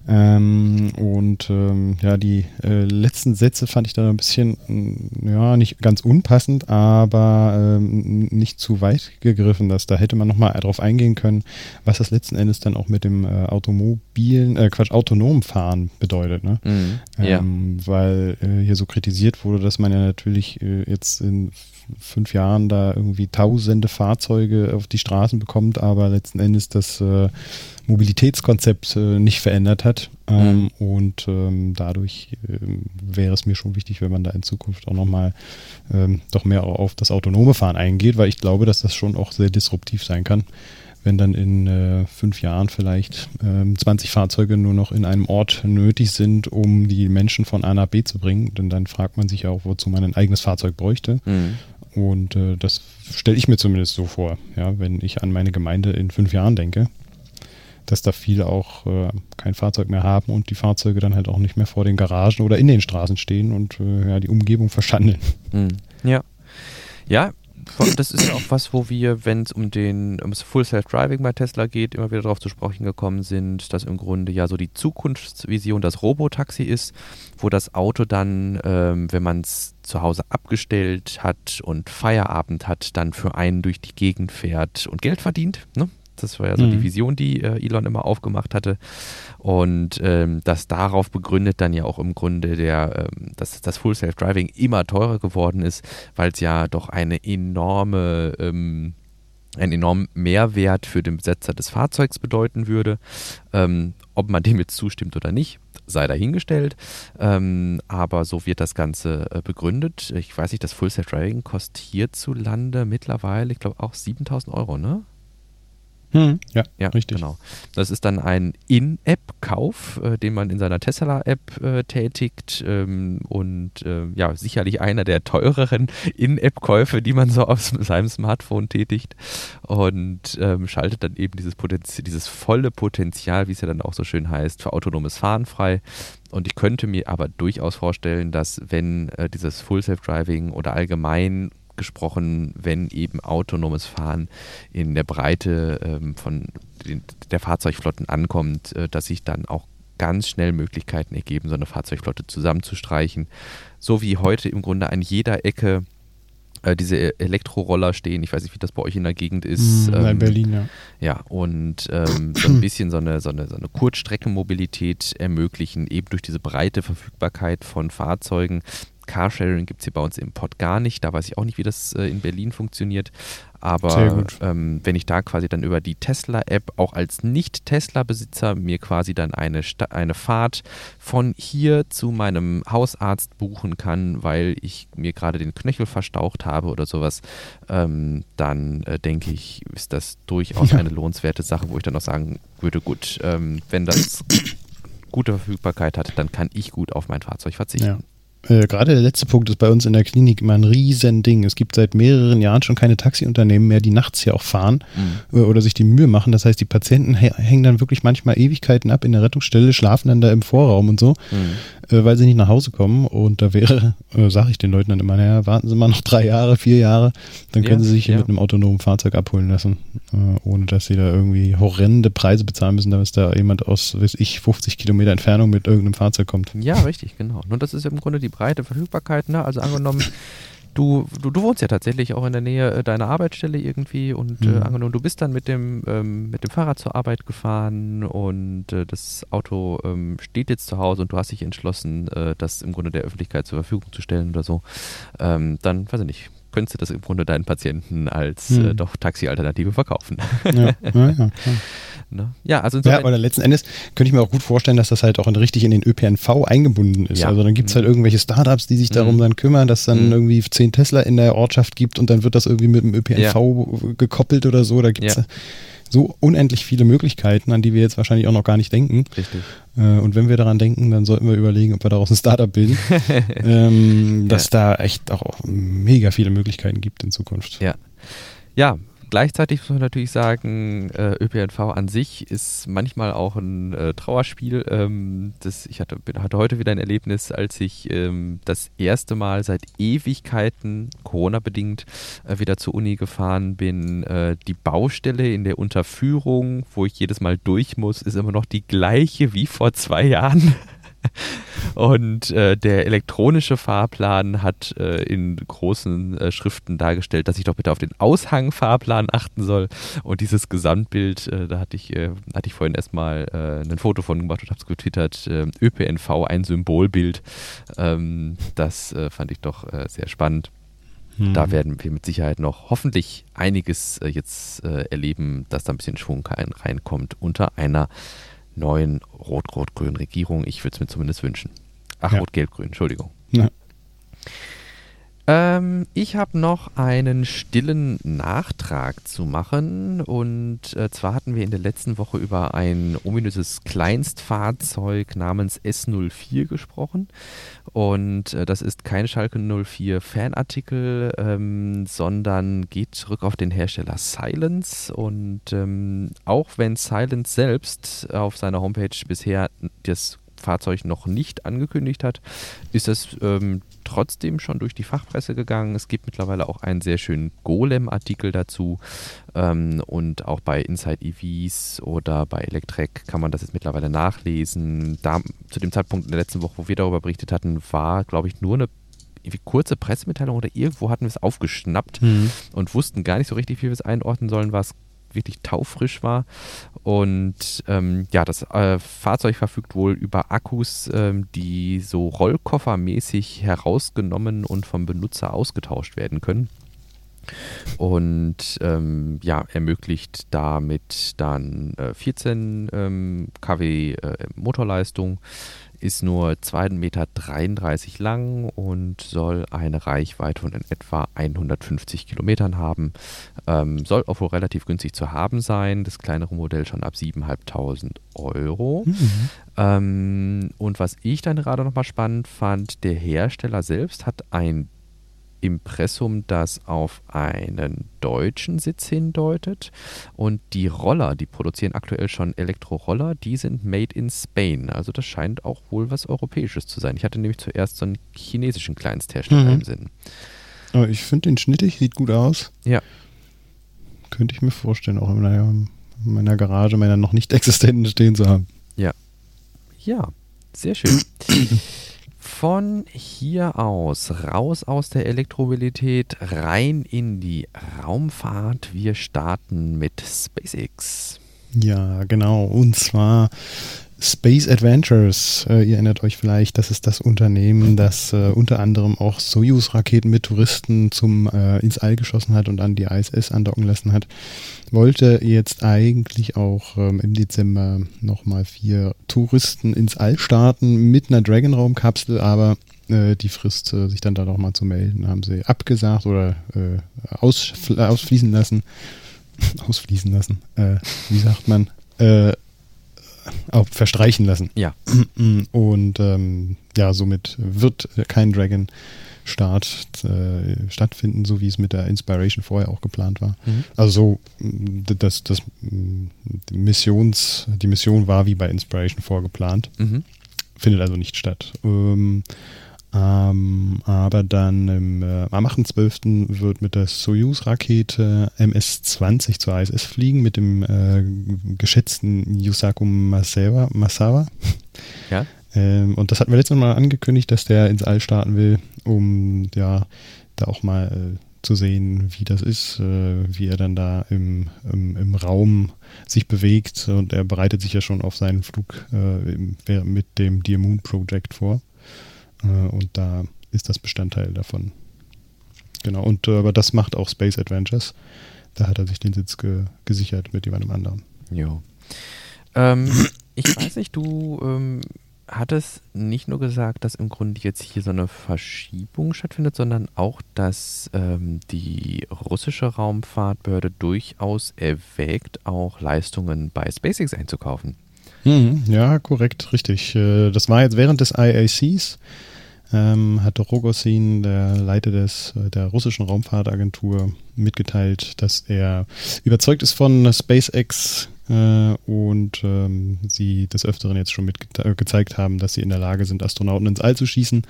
Ähm, und ähm, ja, die äh, letzten Sätze fand ich dann ein bisschen, mm, ja, nicht ganz unpassend, aber ähm, nicht zu weit gegriffen. Dass, da hätte man nochmal drauf eingehen können, was das letzten Endes dann auch mit dem äh, automobilen, äh, Quatsch, autonomen Fahren bedeutet. Ne? Mhm, ja. Ähm, weil äh, hier so kritisiert wurde, dass man ja natürlich äh, jetzt in fünf Jahren da irgendwie tausende Fahrzeuge auf die Straßen bekommt, aber letzten Endes das äh, Mobilitätskonzept äh, nicht verändert hat. Ähm, mhm. Und ähm, dadurch äh, wäre es mir schon wichtig, wenn man da in Zukunft auch nochmal ähm, doch mehr auf das autonome Fahren eingeht, weil ich glaube, dass das schon auch sehr disruptiv sein kann wenn dann in äh, fünf Jahren vielleicht ähm, 20 Fahrzeuge nur noch in einem Ort nötig sind, um die Menschen von A nach B zu bringen, denn dann fragt man sich auch, wozu man ein eigenes Fahrzeug bräuchte. Mhm. Und äh, das stelle ich mir zumindest so vor, ja, wenn ich an meine Gemeinde in fünf Jahren denke, dass da viele auch äh, kein Fahrzeug mehr haben und die Fahrzeuge dann halt auch nicht mehr vor den Garagen oder in den Straßen stehen und äh, ja, die Umgebung verschandeln. Mhm. Ja. Ja, das ist ja auch was, wo wir, wenn es um den ums Full Self-Driving bei Tesla geht, immer wieder darauf zu sprechen gekommen sind, dass im Grunde ja so die Zukunftsvision das Robotaxi ist, wo das Auto dann, ähm, wenn man es zu Hause abgestellt hat und Feierabend hat, dann für einen durch die Gegend fährt und Geld verdient. Ne? Das war ja so mhm. die Vision, die äh, Elon immer aufgemacht hatte. Und ähm, das darauf begründet dann ja auch im Grunde der, ähm, dass das Full Self-Driving immer teurer geworden ist, weil es ja doch eine enorme ähm, einen enormen Mehrwert für den Besitzer des Fahrzeugs bedeuten würde. Ähm, ob man dem jetzt zustimmt oder nicht, sei dahingestellt. Ähm, aber so wird das Ganze äh, begründet. Ich weiß nicht, das Full Self Driving kostet hierzulande mittlerweile, ich glaube, auch 7000 Euro, ne? Hm, ja, ja, richtig. Genau. Das ist dann ein In-App-Kauf, äh, den man in seiner Tesla-App äh, tätigt ähm, und äh, ja, sicherlich einer der teureren [laughs] In-App-Käufe, die man so auf seinem Smartphone tätigt und ähm, schaltet dann eben dieses, Potenzial, dieses volle Potenzial, wie es ja dann auch so schön heißt, für autonomes Fahren frei. Und ich könnte mir aber durchaus vorstellen, dass wenn äh, dieses Full Self-Driving oder allgemein gesprochen, wenn eben autonomes Fahren in der Breite ähm, von den, der Fahrzeugflotten ankommt, äh, dass sich dann auch ganz schnell Möglichkeiten ergeben, so eine Fahrzeugflotte zusammenzustreichen. So wie heute im Grunde an jeder Ecke äh, diese Elektroroller stehen. Ich weiß nicht, wie das bei euch in der Gegend ist. Mm, ähm, in Berlin, ja. Ja, und ähm, so ein bisschen so eine, so, eine, so eine Kurzstreckenmobilität ermöglichen, eben durch diese breite Verfügbarkeit von Fahrzeugen, Carsharing gibt es hier bei uns im Pott gar nicht. Da weiß ich auch nicht, wie das äh, in Berlin funktioniert. Aber ähm, wenn ich da quasi dann über die Tesla-App auch als Nicht-Tesla-Besitzer mir quasi dann eine, eine Fahrt von hier zu meinem Hausarzt buchen kann, weil ich mir gerade den Knöchel verstaucht habe oder sowas, ähm, dann äh, denke ich, ist das durchaus eine lohnenswerte Sache, wo ich dann auch sagen würde, gut, ähm, wenn das gute Verfügbarkeit hat, dann kann ich gut auf mein Fahrzeug verzichten. Ja. Äh, gerade der letzte Punkt ist bei uns in der Klinik immer ein Riesending. Es gibt seit mehreren Jahren schon keine Taxiunternehmen mehr, die nachts hier auch fahren mhm. äh, oder sich die Mühe machen. Das heißt, die Patienten hängen dann wirklich manchmal Ewigkeiten ab in der Rettungsstelle, schlafen dann da im Vorraum und so. Mhm äh, weil sie nicht nach Hause kommen. Und da wäre, äh, sage ich den Leuten dann immer, naja, warten Sie mal noch drei Jahre, vier Jahre, dann können ja, Sie sich ja. mit einem autonomen Fahrzeug abholen lassen, ohne dass Sie da irgendwie horrende Preise bezahlen müssen, damit da jemand aus, weiß ich, 50 Kilometer Entfernung mit irgendeinem Fahrzeug kommt. Ja, richtig, genau. Und das ist im Grunde die breite Verfügbarkeit. Ne? Also angenommen, Du, du, du, wohnst ja tatsächlich auch in der Nähe äh, deiner Arbeitsstelle irgendwie und äh, mhm. äh, angenommen, du bist dann mit dem, ähm, mit dem Fahrrad zur Arbeit gefahren und äh, das Auto ähm, steht jetzt zu Hause und du hast dich entschlossen, äh, das im Grunde der Öffentlichkeit zur Verfügung zu stellen oder so, ähm, dann, weiß ich nicht, könntest du das im Grunde deinen Patienten als hm. äh, doch Taxi-Alternative verkaufen. Ja, ja, ja, [laughs] ne? ja also ja, oder letzten Endes könnte ich mir auch gut vorstellen, dass das halt auch in, richtig in den ÖPNV eingebunden ist. Ja. Also dann gibt es halt mhm. irgendwelche Startups, die sich darum mhm. dann kümmern, dass dann mhm. irgendwie zehn Tesla in der Ortschaft gibt und dann wird das irgendwie mit dem ÖPNV ja. gekoppelt oder so. Da gibt es ja so unendlich viele Möglichkeiten, an die wir jetzt wahrscheinlich auch noch gar nicht denken. Richtig. Äh, und wenn wir daran denken, dann sollten wir überlegen, ob wir daraus ein Startup bilden, [laughs] ähm, dass ja. da echt auch mega viele Möglichkeiten gibt in Zukunft. Ja. Ja, Gleichzeitig muss man natürlich sagen, äh, ÖPNV an sich ist manchmal auch ein äh, Trauerspiel. Ähm, das, ich hatte, hatte heute wieder ein Erlebnis, als ich ähm, das erste Mal seit Ewigkeiten, Corona-bedingt, äh, wieder zur Uni gefahren bin. Die Baustelle in der Unterführung, wo ich jedes Mal durch muss, ist immer noch die gleiche wie vor zwei Jahren. [laughs] Und äh, der elektronische Fahrplan hat äh, in großen äh, Schriften dargestellt, dass ich doch bitte auf den Aushangfahrplan achten soll. Und dieses Gesamtbild, äh, da hatte ich, äh, hatte ich vorhin erstmal äh, ein Foto von gemacht und habe es getwittert, ÖPNV, ein Symbolbild. Ähm, das fand ich doch sehr spannend. Da hm. werden wir mit Sicherheit noch hoffentlich einiges jetzt erleben, dass da ein bisschen Schwung reinkommt unter einer neuen rot-rot-grünen Regierung. Ich würde es mir zumindest wünschen. Ach, ja. rot-gelb-grün, Entschuldigung. Ja. Ähm, ich habe noch einen stillen Nachtrag zu machen. Und äh, zwar hatten wir in der letzten Woche über ein ominöses Kleinstfahrzeug namens S04 gesprochen. Und äh, das ist kein Schalke 04 Fanartikel, ähm, sondern geht zurück auf den Hersteller Silence. Und ähm, auch wenn Silence selbst auf seiner Homepage bisher das Fahrzeug noch nicht angekündigt hat, ist das ähm, trotzdem schon durch die Fachpresse gegangen. Es gibt mittlerweile auch einen sehr schönen Golem-Artikel dazu ähm, und auch bei Inside EVs oder bei Electrek kann man das jetzt mittlerweile nachlesen. Da, zu dem Zeitpunkt in der letzten Woche, wo wir darüber berichtet hatten, war, glaube ich, nur eine kurze Pressemitteilung oder irgendwo hatten wir es aufgeschnappt mhm. und wussten gar nicht so richtig, wie wir es einordnen sollen, was wirklich taufrisch war. Und ähm, ja, das äh, Fahrzeug verfügt wohl über Akkus, ähm, die so rollkoffermäßig herausgenommen und vom Benutzer ausgetauscht werden können und ähm, ja, ermöglicht damit dann äh, 14 ähm, kW äh, Motorleistung, ist nur 2,33 Meter lang und soll eine Reichweite von in etwa 150 Kilometern haben. Ähm, soll auch wohl relativ günstig zu haben sein. Das kleinere Modell schon ab 7.500 Euro. Mhm. Ähm, und was ich dann gerade nochmal spannend fand, der Hersteller selbst hat ein Impressum, das auf einen deutschen Sitz hindeutet. Und die Roller, die produzieren aktuell schon Elektroroller, die sind made in Spain. Also das scheint auch wohl was Europäisches zu sein. Ich hatte nämlich zuerst so einen chinesischen Kleinsthersteller mhm. im Sinn. Aber ich finde den schnittig, sieht gut aus. Ja. Könnte ich mir vorstellen, auch in meiner, in meiner Garage meiner noch nicht existenten stehen zu haben. Ja. Ja, sehr schön. [coughs] von hier aus, raus aus der Elektromobilität, rein in die Raumfahrt. Wir starten mit SpaceX. Ja, genau. Und zwar Space Adventures. Äh, ihr erinnert euch vielleicht, das ist das Unternehmen, das äh, unter anderem auch Soyuz-Raketen mit Touristen zum äh, ins All geschossen hat und an die ISS andocken lassen hat. Wollte jetzt eigentlich auch ähm, im Dezember nochmal vier Touristen ins All starten mit einer Dragon-Raumkapsel, aber äh, die Frist, äh, sich dann da nochmal zu melden, haben sie abgesagt oder äh, ausfließen lassen. [laughs] ausfließen lassen. wie sagt man? Auch verstreichen lassen. Ja. [clears throat] Und ähm, ja, somit wird kein Dragon Start äh, stattfinden, so wie es mit der Inspiration vorher auch geplant war. Mhm. Also so, das, das die Missions, die Mission war wie bei Inspiration vorgeplant. Mhm. Findet also nicht statt. Ähm, ähm, aber dann im, äh, am 8.12. wird mit der Soyuz-Rakete MS-20 zur ISS fliegen mit dem äh, geschätzten Yusaku Masawa. Masawa. [laughs] Ja. Ähm, und das hatten wir letztes Mal angekündigt, dass der ins All starten will, um ja da auch mal äh, zu sehen, wie das ist, äh, wie er dann da im, im, im, Raum sich bewegt. Und er bereitet sich ja schon auf seinen Flug äh, mit dem Dear Moon Project vor. Äh, und da ist das Bestandteil davon. Genau, und äh, aber das macht auch Space Adventures. Da hat er sich den Sitz ge gesichert mit jemandem anderen. Jo. Ähm, [clears throat] ich weiß nicht, du ähm, hattest nicht nur gesagt, dass im Grunde jetzt hier so eine Verschiebung stattfindet, sondern auch, dass ähm, die russische Raumfahrtbehörde durchaus erwägt, auch Leistungen bei SpaceX einzukaufen. Mhm, ja, korrekt, richtig. Äh, das war jetzt während des IACs. Ähm, hatte Rogosin, der Leiter des, äh, der russischen Raumfahrtagentur, mitgeteilt, dass er überzeugt ist von SpaceX äh, und ähm, sie des Öfteren jetzt schon mit äh, gezeigt haben, dass sie in der Lage sind, Astronauten ins All zu schießen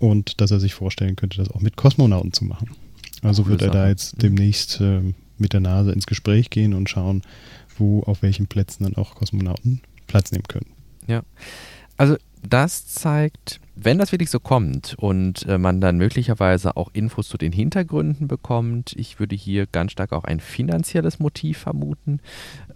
und dass er sich vorstellen könnte, das auch mit Kosmonauten zu machen. Also wird er da jetzt demnächst äh, mit der Nase ins Gespräch gehen und schauen, wo auf welchen Plätzen dann auch Kosmonauten Platz nehmen können. Ja. Also das zeigt, wenn das wirklich so kommt und äh, man dann möglicherweise auch Infos zu den Hintergründen bekommt, ich würde hier ganz stark auch ein finanzielles Motiv vermuten.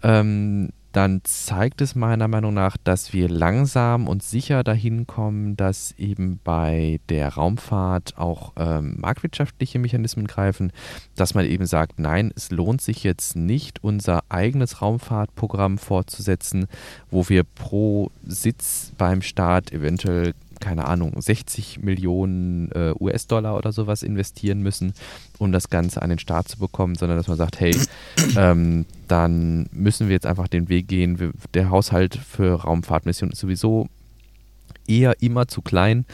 Ähm, dann zeigt es meiner Meinung nach, dass wir langsam und sicher dahin kommen, dass eben bei der Raumfahrt auch ähm, marktwirtschaftliche Mechanismen greifen, dass man eben sagt, nein, es lohnt sich jetzt nicht, unser eigenes Raumfahrtprogramm fortzusetzen, wo wir pro Sitz beim Start eventuell keine Ahnung, 60 Millionen äh, US-Dollar oder sowas investieren müssen, um das Ganze an den Start zu bekommen, sondern dass man sagt, hey, [clears throat] ähm, dann müssen wir jetzt einfach den Weg gehen. Wir, der Haushalt für Raumfahrtmissionen ist sowieso eher immer zu klein,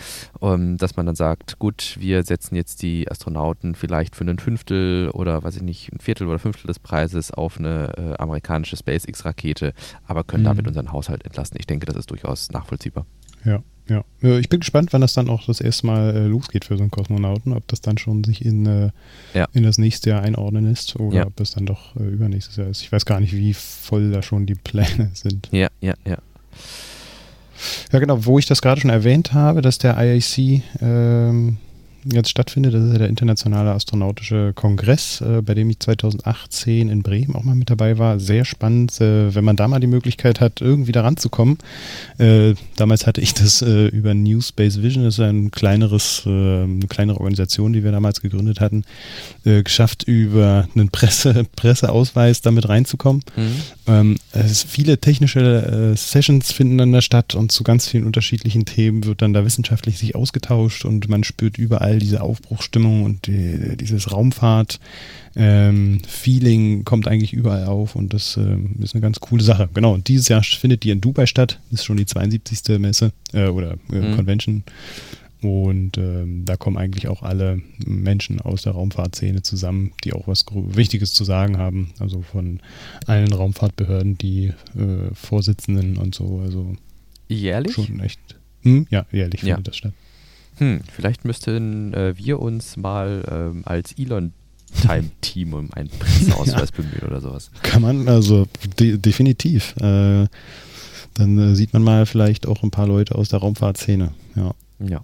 ähm, dass man dann sagt, gut, wir setzen jetzt die Astronauten vielleicht für ein Fünftel oder weiß ich nicht, ein Viertel oder Fünftel des Preises auf eine äh, amerikanische SpaceX-Rakete, aber können mhm. damit unseren Haushalt entlasten. Ich denke, das ist durchaus nachvollziehbar. Ja. Ja, ich bin gespannt, wann das dann auch das erste Mal äh, losgeht für so einen Kosmonauten, ob das dann schon sich in, äh, ja. in das nächste Jahr einordnen ist oder ja. ob es dann doch äh, übernächstes Jahr ist. Ich weiß gar nicht, wie voll da schon die Pläne [laughs] sind. Ja, ja, ja. Ja, genau, wo ich das gerade schon erwähnt habe, dass der IAC ähm, jetzt stattfindet. Das ist ja der Internationale Astronautische Kongress, äh, bei dem ich 2018 in Bremen auch mal mit dabei war. Sehr spannend, äh, wenn man da mal die Möglichkeit hat, irgendwie da ranzukommen. Äh, damals hatte ich das äh, über New Space Vision, das ist ein kleineres, äh, eine kleinere Organisation, die wir damals gegründet hatten, äh, geschafft, über einen Presse, [laughs] Presseausweis damit reinzukommen. Mhm. Ähm, es viele technische Sessions finden dann da statt und zu ganz vielen unterschiedlichen Themen wird dann da wissenschaftlich sich ausgetauscht und man spürt überall diese Aufbruchstimmung und die, dieses Raumfahrt. Ähm, kommt eigentlich überall auf und das äh, ist eine ganz coole Sache. Genau, und dieses Jahr findet die in Dubai statt. Das ist schon die 72. Messe äh, oder äh, mhm. Convention. Und ähm, da kommen eigentlich auch alle Menschen aus der Raumfahrtszene zusammen, die auch was Wichtiges zu sagen haben. Also von allen Raumfahrtbehörden, die äh, Vorsitzenden und so. Also jährlich? Schon echt. Hm? Ja, jährlich ja. findet das statt. Hm, vielleicht müssten äh, wir uns mal ähm, als Elon Time [laughs] Team um einen Presseausweis ja. bemühen oder sowas. Kann man, also de definitiv. Äh, dann äh, sieht man mal vielleicht auch ein paar Leute aus der Raumfahrtszene. Ja. Ja.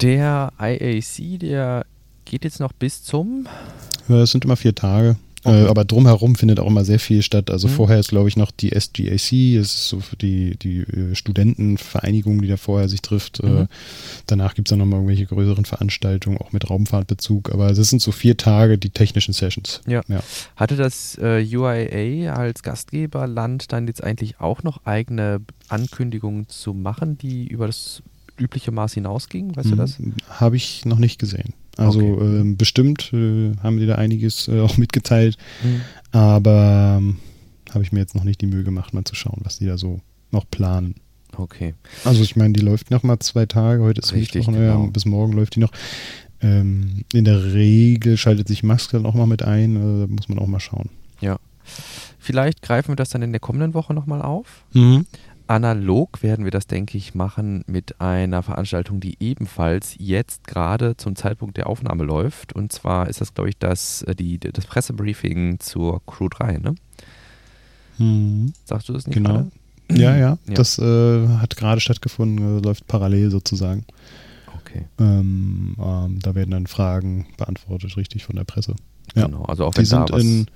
Der IAC, der geht jetzt noch bis zum. Ja, es sind immer vier Tage. Äh, aber drumherum findet auch immer sehr viel statt. Also mhm. vorher ist, glaube ich, noch die SGAC, das ist so für die, die äh, Studentenvereinigung, die da vorher sich trifft. Äh, mhm. danach gibt es dann nochmal irgendwelche größeren Veranstaltungen, auch mit Raumfahrtbezug. Aber es sind so vier Tage die technischen Sessions. Ja. ja. Hatte das äh, UIA als Gastgeberland dann jetzt eigentlich auch noch eigene Ankündigungen zu machen, die über das übliche Maß hinausgingen? Weißt mhm. du das? Habe ich noch nicht gesehen. Also okay. ähm, bestimmt äh, haben die da einiges äh, auch mitgeteilt, mhm. aber ähm, habe ich mir jetzt noch nicht die Mühe gemacht, mal zu schauen, was die da so noch planen. Okay. Also ich meine, die läuft noch mal zwei Tage, heute ist Richtig, Mittwoch, genau. ja, bis morgen läuft die noch. Ähm, in der Regel schaltet sich Musk dann auch mal mit ein, da muss man auch mal schauen. Ja. Vielleicht greifen wir das dann in der kommenden Woche nochmal auf. Mhm. Analog werden wir das, denke ich, machen mit einer Veranstaltung, die ebenfalls jetzt gerade zum Zeitpunkt der Aufnahme läuft. Und zwar ist das, glaube ich, das, äh, die, das Pressebriefing zur Crew 3, ne? Hm. Sagst du das nicht? Genau. Gerade? Ja, ja, ja. Das äh, hat gerade stattgefunden, äh, läuft parallel sozusagen. Okay. Ähm, ähm, da werden dann Fragen beantwortet, richtig von der Presse. Genau, also auch wenn die da was in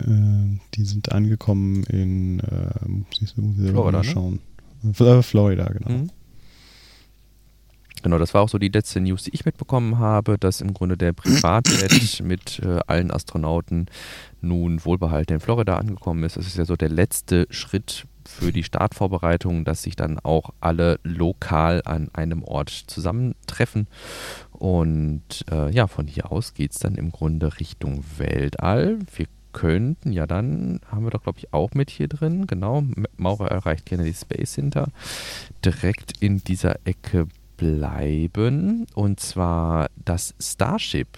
die sind angekommen in äh, muss Florida, ne? schauen. Ne? Florida, genau. Mhm. Genau, das war auch so die letzte News, die ich mitbekommen habe, dass im Grunde der Privatjet [coughs] mit äh, allen Astronauten nun wohlbehalten in Florida angekommen ist. Das ist ja so der letzte Schritt für die Startvorbereitung, dass sich dann auch alle lokal an einem Ort zusammentreffen. Und äh, ja, von hier aus geht es dann im Grunde Richtung Weltall. Wir könnten, ja dann haben wir doch, glaube ich, auch mit hier drin, genau, Maurer erreicht Kennedy Space Center, direkt in dieser Ecke bleiben. Und zwar das Starship.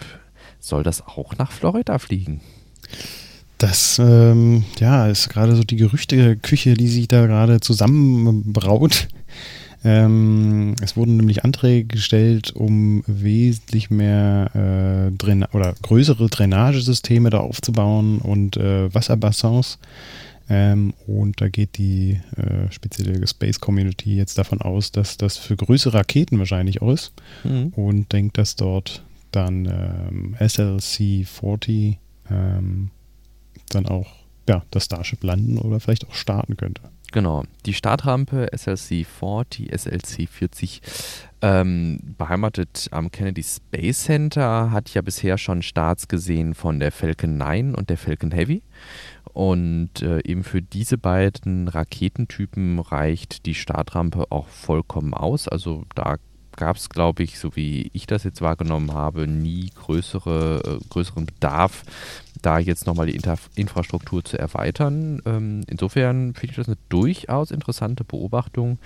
Soll das auch nach Florida fliegen? Das ähm, ja, ist gerade so die Gerüchteküche, die sich da gerade zusammenbraut. Ähm, es wurden nämlich Anträge gestellt, um wesentlich mehr äh, Drain oder größere Drainagesysteme da aufzubauen und äh, Wasserbassins. Ähm, und da geht die äh, spezielle Space Community jetzt davon aus, dass das für größere Raketen wahrscheinlich auch ist. Mhm. Und denkt, dass dort dann ähm, SLC-40 ähm, dann auch ja, das Starship landen oder vielleicht auch starten könnte. Genau. Die Startrampe SLC 40, SLC 40, ähm, beheimatet am Kennedy Space Center, hat ja bisher schon Starts gesehen von der Falcon 9 und der Falcon Heavy. Und äh, eben für diese beiden Raketentypen reicht die Startrampe auch vollkommen aus. Also da gab es, glaube ich, so wie ich das jetzt wahrgenommen habe, nie größere, äh, größeren Bedarf, da jetzt nochmal die Inter Infrastruktur zu erweitern. Ähm, insofern finde ich das eine durchaus interessante Beobachtung,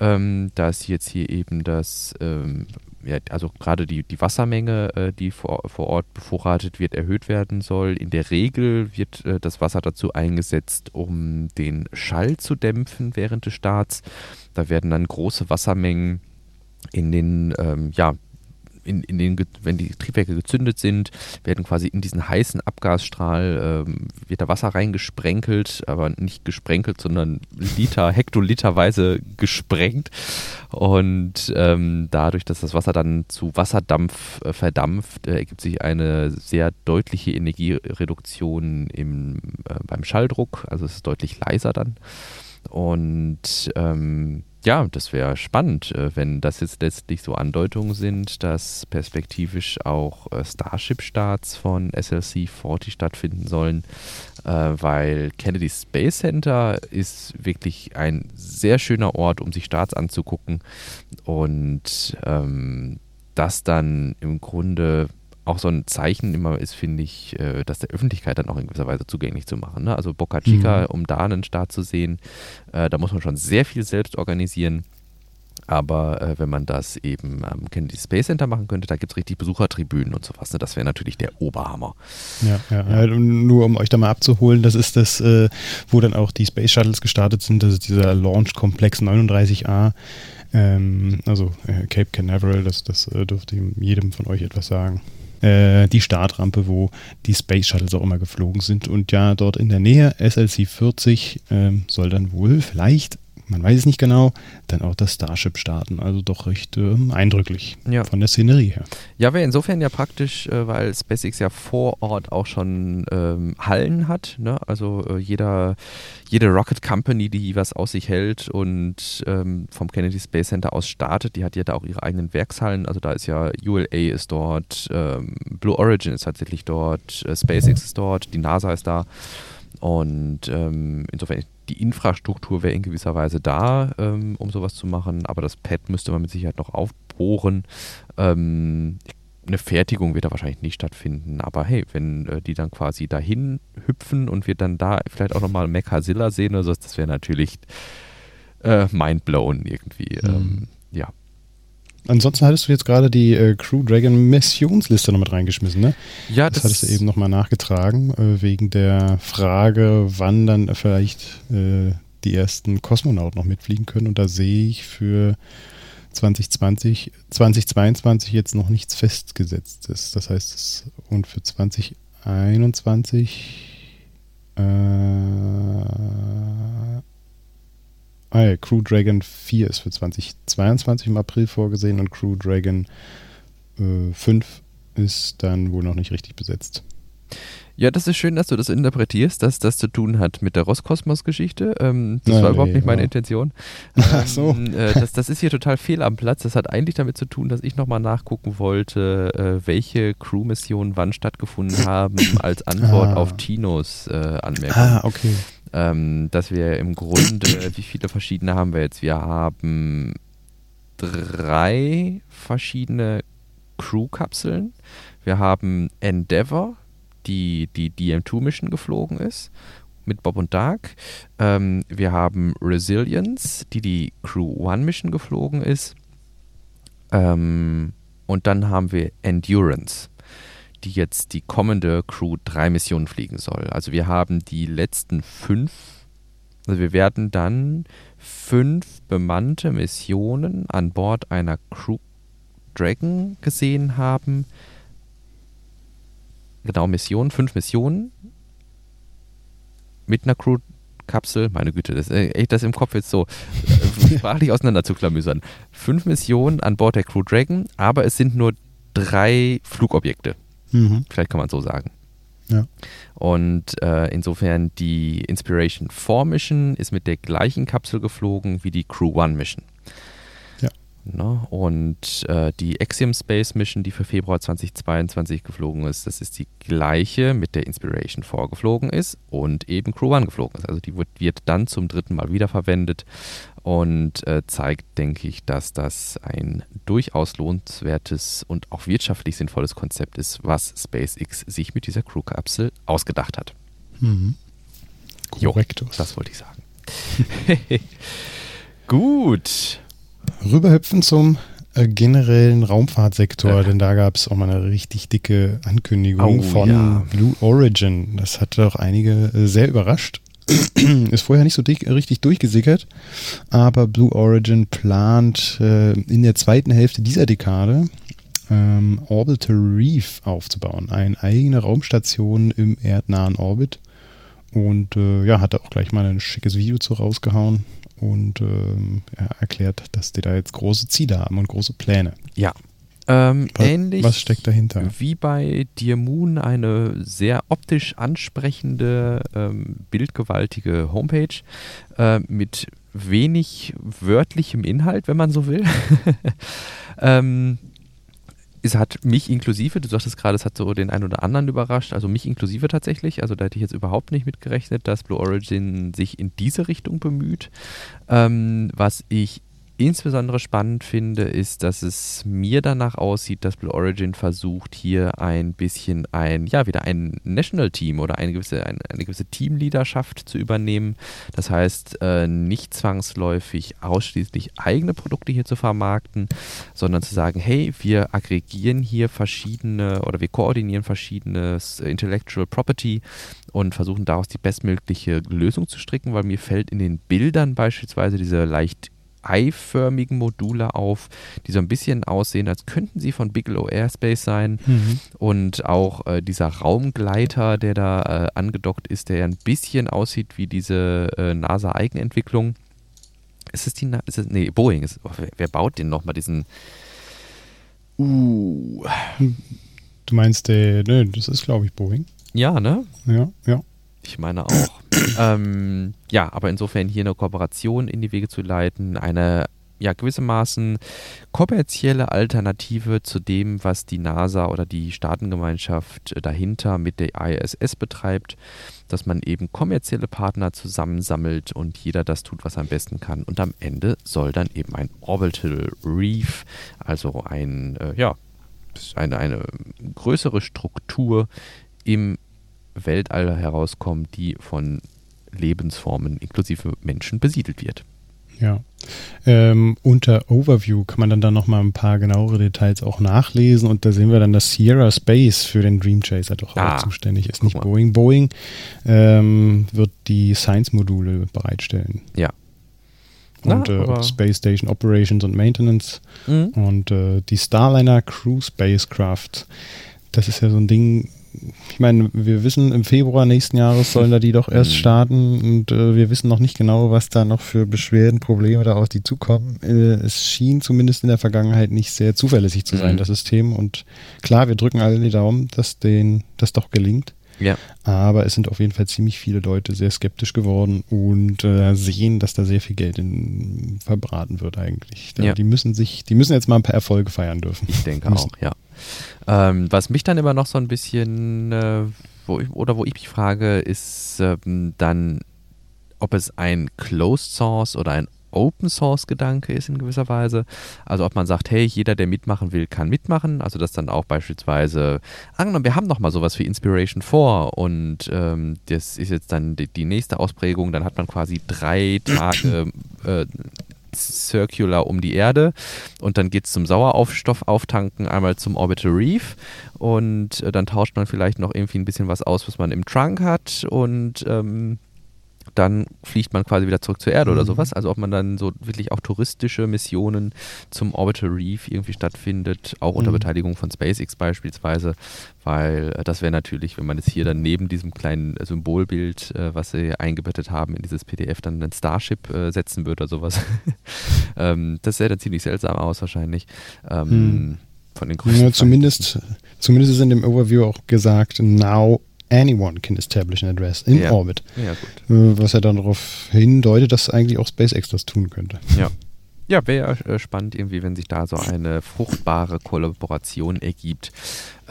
ähm, dass jetzt hier eben das, ähm, ja, also gerade die, die Wassermenge, äh, die vor, vor Ort bevorratet wird, erhöht werden soll. In der Regel wird äh, das Wasser dazu eingesetzt, um den Schall zu dämpfen während des Starts. Da werden dann große Wassermengen in den ähm, ja, in, in den, wenn die Triebwerke gezündet sind, werden quasi in diesen heißen Abgasstrahl ähm, wird da Wasser reingesprenkelt, aber nicht gesprenkelt, sondern Liter, [laughs] Hektoliterweise gesprengt. Und ähm, dadurch, dass das Wasser dann zu Wasserdampf äh, verdampft, äh, ergibt sich eine sehr deutliche Energiereduktion im, äh, beim Schalldruck. Also es ist deutlich leiser dann. Und ähm, ja, das wäre spannend, äh, wenn das jetzt letztlich so Andeutungen sind, dass perspektivisch auch äh, Starship-Starts von SLC 40 stattfinden sollen, äh, weil Kennedy Space Center ist wirklich ein sehr schöner Ort, um sich Starts anzugucken. Und ähm, das dann im Grunde auch so ein Zeichen immer ist, finde ich, äh, das der Öffentlichkeit dann auch in gewisser Weise zugänglich zu machen. Ne? Also Boca Chica, mhm. um da einen Start zu sehen, äh, da muss man schon sehr viel selbst organisieren. Aber äh, wenn man das eben am Kennedy Space Center machen könnte, da gibt es richtig Besuchertribünen und sowas. Ne? Das wäre natürlich der Oberhammer. Ja, ja, ja. nur um euch da mal abzuholen, das ist das, äh, wo dann auch die Space Shuttles gestartet sind. Das ist dieser Launch Komplex 39A. Ähm, also äh, Cape Canaveral, das, das äh, dürfte jedem von euch etwas sagen äh, die Startrampe, wo die Space Shuttles auch immer geflogen sind. Und ja, dort in der Nähe, SLC 40, äh, soll dann wohl vielleicht man weiß es nicht genau, dann auch das Starship starten. Also doch recht äh, eindrücklich ja. von der Szenerie her. Ja, wäre insofern ja praktisch, äh, weil SpaceX ja vor Ort auch schon ähm, Hallen hat. Ne? Also äh, jeder, jede Rocket Company, die was aus sich hält und ähm, vom Kennedy Space Center aus startet, die hat ja da auch ihre eigenen Werkshallen. Also da ist ja ULA ist dort, ähm, Blue Origin ist tatsächlich dort, äh, SpaceX ist dort, die NASA ist da. Und ähm, insofern die Infrastruktur wäre in gewisser Weise da, ähm, um sowas zu machen, aber das Pad müsste man mit Sicherheit noch aufbohren. Ähm, eine Fertigung wird da wahrscheinlich nicht stattfinden, aber hey, wenn äh, die dann quasi dahin hüpfen und wir dann da vielleicht auch nochmal Mechazilla sehen oder so, das wäre natürlich äh, mindblown irgendwie. Mhm. Ähm, ja. Ansonsten hattest du jetzt gerade die äh, Crew Dragon Missionsliste noch mit reingeschmissen, ne? Ja, das, das hattest du eben nochmal nachgetragen, äh, wegen der Frage, wann dann vielleicht äh, die ersten Kosmonauten noch mitfliegen können. Und da sehe ich für 2020, 2022 jetzt noch nichts festgesetztes. Das heißt, und für 2021 äh, Ah ja, Crew Dragon 4 ist für 2022 im April vorgesehen und Crew Dragon äh, 5 ist dann wohl noch nicht richtig besetzt. Ja, das ist schön, dass du das interpretierst, dass das zu tun hat mit der Roskosmos-Geschichte. Ähm, das Nein, war überhaupt nee, nicht meine ja. Intention. [laughs] Ähm, Ach so. Äh, das, das, ist hier total fehl am Platz. Das hat eigentlich damit zu tun, dass ich nochmal nachgucken wollte, äh, welche Crew-Missionen wann stattgefunden haben, [laughs] als Antwort ah. auf Tinos äh, Anmerkung. Ah, okay ähm, dass wir im Grunde, wie viele verschiedene haben wir jetzt? Wir haben drei verschiedene Crew-Kapseln. Wir haben Endeavour, die die DM2-Mission geflogen ist, mit Bob und Dark. Ähm, wir haben Resilience, die die Crew One-Mission geflogen ist. Ähm, und dann haben wir Endurance die jetzt die kommende Crew drei Missionen fliegen soll. Also wir haben die letzten fünf, also wir werden dann fünf bemannte Missionen an Bord einer Crew Dragon gesehen haben. Genau, Missionen, fünf Missionen mit einer Crew Kapsel, meine Güte, das, äh, das im Kopf jetzt so äh, [laughs] sprachlich auseinanderzuklamüsern. Fünf Missionen an Bord der Crew Dragon, aber es sind nur drei Flugobjekte. Mhm. Vielleicht kann man so sagen. Ja. Und äh, insofern die Inspiration 4 Mission ist mit der gleichen Kapsel geflogen wie die Crew One Mission. Ne? Und äh, die Axiom Space Mission, die für Februar 2022 geflogen ist, das ist die gleiche mit der Inspiration 4 geflogen ist und eben Crew One geflogen ist. Also die wird, wird dann zum dritten Mal wiederverwendet und äh, zeigt, denke ich, dass das ein durchaus lohnenswertes und auch wirtschaftlich sinnvolles Konzept ist, was SpaceX sich mit dieser Crew-Kapsel ausgedacht hat. Mhm. Korrekt. Das wollte ich sagen. [laughs] Gut. Rüberhüpfen zum äh, generellen Raumfahrtsektor, ja. denn da gab es auch mal eine richtig dicke Ankündigung oh, von ja. Blue Origin. Das hat doch einige äh, sehr überrascht. [clears throat] ist vorher nicht so dick, richtig durchgesickert, aber Blue Origin plant äh, in der zweiten Hälfte dieser Dekade ähm, Orbital Reef aufzubauen. Eine eigene Raumstation im erdnahen Orbit. Und äh, ja, hat er auch gleich mal ein schickes Video zu rausgehauen und ähm, er erklärt, dass die da jetzt große Ziele haben und große Pläne. Ja. Ähm, was, ähnlich was steckt dahinter? Wie bei Dear Moon eine sehr optisch ansprechende, ähm, bildgewaltige Homepage äh, mit wenig wörtlichem Inhalt, wenn man so will. [laughs] ähm, es hat mich inklusive, du sagtest gerade, es hat so den einen oder anderen überrascht, also mich inklusive tatsächlich. Also da hätte ich jetzt überhaupt nicht mitgerechnet, dass Blue Origin sich in diese Richtung bemüht. Ähm, was ich insbesondere spannend finde, ist, dass es mir danach aussieht, dass Blue Origin versucht, hier ein bisschen ein, ja, wieder ein National Team oder eine gewisse, eine, eine gewisse Teamleaderschaft zu übernehmen. Das heißt, äh, nicht zwangsläufig ausschließlich eigene Produkte hier zu vermarkten, sondern zu sagen, hey, wir aggregieren hier verschiedene oder wir koordinieren verschiedenes Intellectual Property und versuchen daraus die bestmögliche Lösung zu stricken, weil mir fällt in den Bildern beispielsweise diese leicht eiförmigen Module auf, die so ein bisschen aussehen, als könnten sie von Bigelow Airspace sein. Mhm. Und auch äh, dieser Raumgleiter, der da äh, angedockt ist, der ja ein bisschen aussieht wie diese äh, NASA-Eigenentwicklung. Ist es die, Na ist es, nee, Boeing. Ist, oh, wer, wer, baut den nochmal, diesen, uh. Du meinst, der, ne, das ist glaube ich Boeing. Ja, ne? Ja, ja. Ich meine auch. [clears throat] ähm, ja, aber insofern hier eine Kooperation in die Wege zu leiten, eine ja gewissermaßen kommerzielle Alternative zu dem, was die NASA oder die Staatengemeinschaft dahinter mit der ISS betreibt, dass man eben kommerzielle Partner zusammensammelt und jeder das tut, was er am besten kann. Und am Ende soll dann eben ein Orbital Reef, also ein, äh, ja, eine, eine größere Struktur im Weltall herauskommt, die von Lebensformen inklusive Menschen besiedelt wird. Ja. Ähm, unter Overview kann man dann da nochmal ein paar genauere Details auch nachlesen und da sehen wir dann, dass Sierra Space für den Dream Chaser doch ah, auch zuständig ist, nicht Boeing. Boeing ähm, wird die Science-Module bereitstellen. Ja. Und Na, äh, Space Station Operations und Maintenance mhm. und äh, die Starliner Crew Spacecraft. Das ist ja so ein Ding, ich meine, wir wissen, im Februar nächsten Jahres sollen da die doch erst mhm. starten und äh, wir wissen noch nicht genau, was da noch für Beschwerden, Probleme da auf die zukommen. Äh, es schien zumindest in der Vergangenheit nicht sehr zuverlässig zu sein, mhm. das System. Und klar, wir drücken alle die Daumen, dass denen das doch gelingt. Ja. Aber es sind auf jeden Fall ziemlich viele Leute sehr skeptisch geworden und äh, sehen, dass da sehr viel Geld in, verbraten wird eigentlich. Da, ja. Die müssen sich, die müssen jetzt mal ein paar Erfolge feiern dürfen. Ich denke müssen. auch, ja. Ähm, was mich dann immer noch so ein bisschen, äh, wo ich, oder wo ich mich frage, ist ähm, dann, ob es ein Closed Source oder ein Open Source Gedanke ist in gewisser Weise. Also ob man sagt, hey, jeder, der mitmachen will, kann mitmachen. Also dass dann auch beispielsweise, angenommen, wir haben noch mal sowas wie Inspiration 4 und ähm, das ist jetzt dann die, die, nächste Ausprägung, dann hat man quasi drei Tage äh, Circular um die Erde. Und dann geht es zum Sauerstoff auftanken, einmal zum Orbital Reef. Und äh, dann tauscht man vielleicht noch irgendwie ein bisschen was aus, was man im Trunk hat. Und ähm, dann fliegt man quasi wieder zurück zur Erde mhm. oder sowas. Also ob man dann so wirklich auch touristische Missionen zum Orbital Reef irgendwie stattfindet, auch unter mhm. Beteiligung von SpaceX beispielsweise, weil äh, das wäre natürlich, wenn man es hier dann neben diesem kleinen äh, Symbolbild, äh, was sie eingebettet haben in dieses PDF, dann ein Starship äh, setzen würde oder sowas. [laughs] ähm, das sähe dann ziemlich seltsam aus wahrscheinlich. Ähm, mhm. Von den. Ja, zumindest, zumindest ist in dem Overview auch gesagt, now anyone can establish an address in ja. orbit. Ja, äh, was ja dann darauf hindeutet, dass eigentlich auch SpaceX das tun könnte. Ja. Ja, wäre äh, spannend irgendwie, wenn sich da so eine fruchtbare Kollaboration ergibt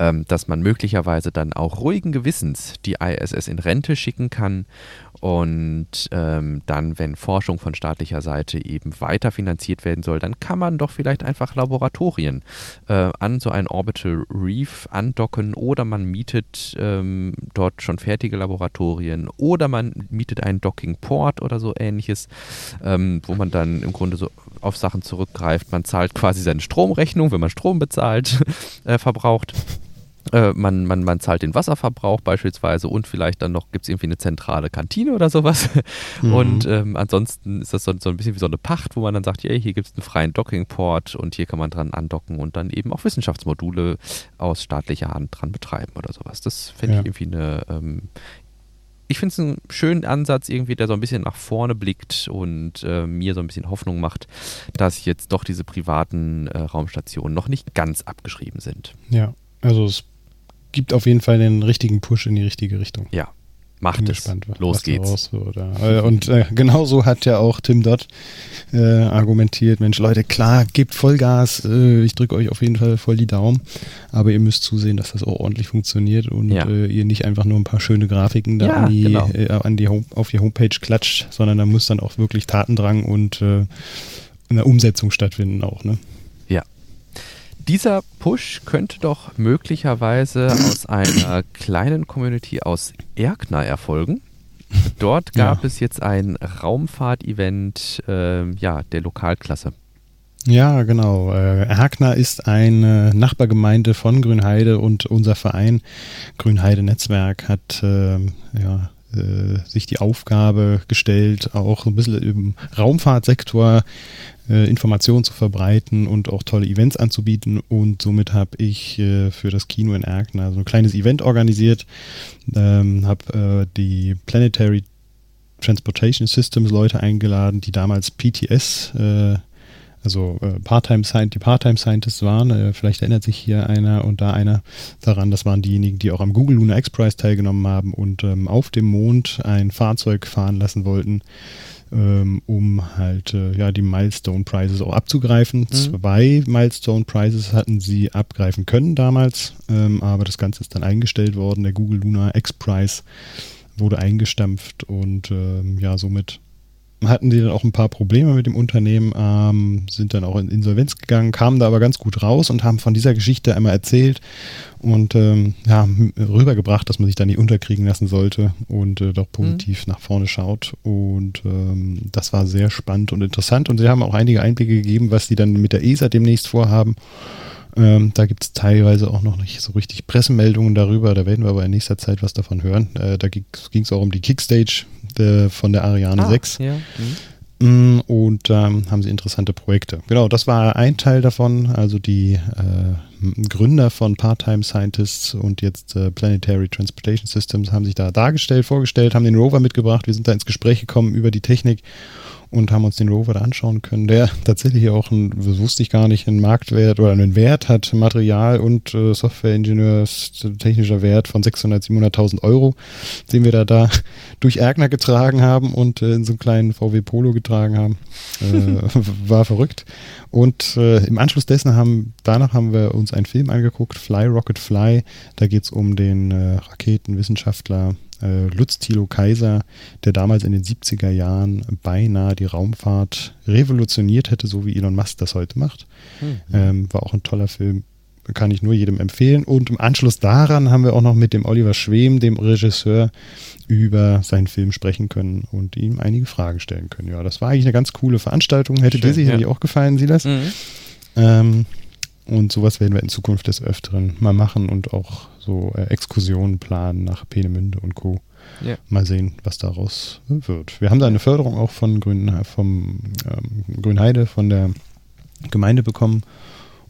ähm, dass man möglicherweise dann auch ruhigen Gewissens die ISS in Rente schicken kann und ähm, dann, wenn Forschung von staatlicher Seite eben weiter finanziert werden soll, dann kann man doch vielleicht einfach Laboratorien äh, an so ein Orbital Reef andocken oder man mietet ähm, dort schon fertige Laboratorien oder man mietet einen Docking Port oder so ähnliches, ähm, wo man dann im Grunde so auf Sachen zurückgreift. Man zahlt quasi seine Stromrechnung, wenn man Strom bezahlt, [laughs] äh, verbraucht Äh, man, man, man zahlt den Wasserverbrauch beispielsweise und vielleicht dann noch gibt es irgendwie eine zentrale Kantine oder sowas. [laughs] Mhm. Und ähm, ansonsten ist das so, so, ein bisschen wie so eine Pacht, wo man dann sagt, hey, hier gibt es einen freien Dockingport und hier kann man dran andocken und dann eben auch Wissenschaftsmodule aus staatlicher Hand dran betreiben oder sowas. Das finde ja. ich irgendwie eine ähm, ich finde es einen schönen Ansatz irgendwie, der so ein bisschen nach vorne blickt und äh, mir so ein bisschen Hoffnung macht, dass jetzt doch diese privaten äh, Raumstationen noch nicht ganz abgeschrieben sind. Ja, also es gibt auf jeden Fall den richtigen Push in die richtige Richtung. Ja, macht Bin es. Gespannt, Los was geht's. Äh, und äh, genauso hat ja auch Tim Dodd äh, argumentiert, Mensch Leute, klar, gebt Vollgas, äh, ich drücke euch auf jeden Fall voll die Daumen, aber ihr müsst zusehen, dass das auch ordentlich funktioniert und ja. äh, ihr nicht einfach nur ein paar schöne Grafiken da ja, an die, genau. äh, an die Home, auf die Homepage klatscht, sondern da muss dann auch wirklich Tatendrang und eine Umsetzung stattfinden auch, ne? Dieser Push könnte doch möglicherweise aus einer kleinen Community aus Erkner erfolgen. Dort gab ja. es jetzt ein Raumfahrt-Event äh, ja, der Lokalklasse. Ja, genau. Äh, Erkner ist eine Nachbargemeinde von Grünheide und unser Verein Grünheide Netzwerk hat äh, ja, äh, sich die Aufgabe gestellt, auch ein bisschen im Raumfahrtsektor äh, Informationen zu verbreiten und auch tolle Events anzubieten. Und somit habe ich äh, für das Kino in Erkner so ein kleines Event organisiert, ähm, habe äh, die Planetary Transportation Systems Leute eingeladen, die damals PTS, äh, also äh, Part-Time die Part-Time Scientists waren. Äh, vielleicht erinnert sich hier einer und da einer daran. Das waren diejenigen, die auch am Google Lunar X Prize teilgenommen haben und ähm, auf dem Mond ein Fahrzeug fahren lassen wollten ähm, um halt äh, ja die Milestone Prizes auch abzugreifen. Mhm. Zwei Milestone Prizes hatten sie abgreifen können damals, ähm, aber das Ganze ist dann eingestellt worden. Der Google Luna X Prize wurde eingestampft und ähm, ja, somit hatten die dann auch ein paar Probleme mit dem Unternehmen, ähm, sind dann auch in Insolvenz gegangen, kamen da aber ganz gut raus und haben von dieser Geschichte einmal erzählt und ähm, ja, rübergebracht, dass man sich da nicht unterkriegen lassen sollte und äh, doch positiv mhm. nach vorne schaut. Und ähm, das war sehr spannend und interessant und sie haben auch einige Einblicke gegeben, was sie dann mit der ESA demnächst vorhaben. Ähm, da gibt es teilweise auch noch nicht so richtig Pressemeldungen darüber. Da werden wir aber in nächster Zeit was davon hören. Äh, da ging es auch um die Kickstage der, von der Ariane ah, 6. Ja. Mhm. Mm, und ähm, haben sie interessante Projekte. Genau, das war ein Teil davon. Also die äh, Gründer von Part-Time Scientists und jetzt äh, Planetary Transportation Systems haben sich da dargestellt, vorgestellt, haben den Rover mitgebracht. Wir sind da ins Gespräch gekommen über die Technik und haben uns den Rover da anschauen können, der [laughs] tatsächlich auch ein, das wusste ich gar nicht, einen Marktwert oder einen Wert hat, Material und äh, Softwareingenieurs technischer Wert von 600.000, 700.000 Euro, den wir da, da [laughs] durch Ergner getragen haben und äh, in so einem kleinen VW Polo getragen haben. Äh, [laughs] war verrückt. Und äh, im Anschluss dessen haben, danach haben wir uns einen Film angeguckt, Fly Rocket Fly. Da geht es um den äh, Raketenwissenschaftler Lutz Thilo Kaiser, der damals in den 70er Jahren beinahe die Raumfahrt revolutioniert hätte, so wie Elon Musk das heute macht. Mhm. Ähm, war auch ein toller Film, kann ich nur jedem empfehlen. Und im Anschluss daran haben wir auch noch mit dem Oliver Schwem, dem Regisseur, über seinen Film sprechen können und ihm einige Fragen stellen können. Ja, das war eigentlich eine ganz coole Veranstaltung. Hätte Schön, dir sicherlich ja. auch gefallen, Silas. Mhm. Ähm, und sowas werden wir in Zukunft des Öfteren mal machen und auch so äh, Exkursionen planen nach Peenemünde und Co. Ja. Mal sehen, was daraus wird. Wir haben da eine Förderung auch von Grün, vom ähm, Grünheide, von der Gemeinde bekommen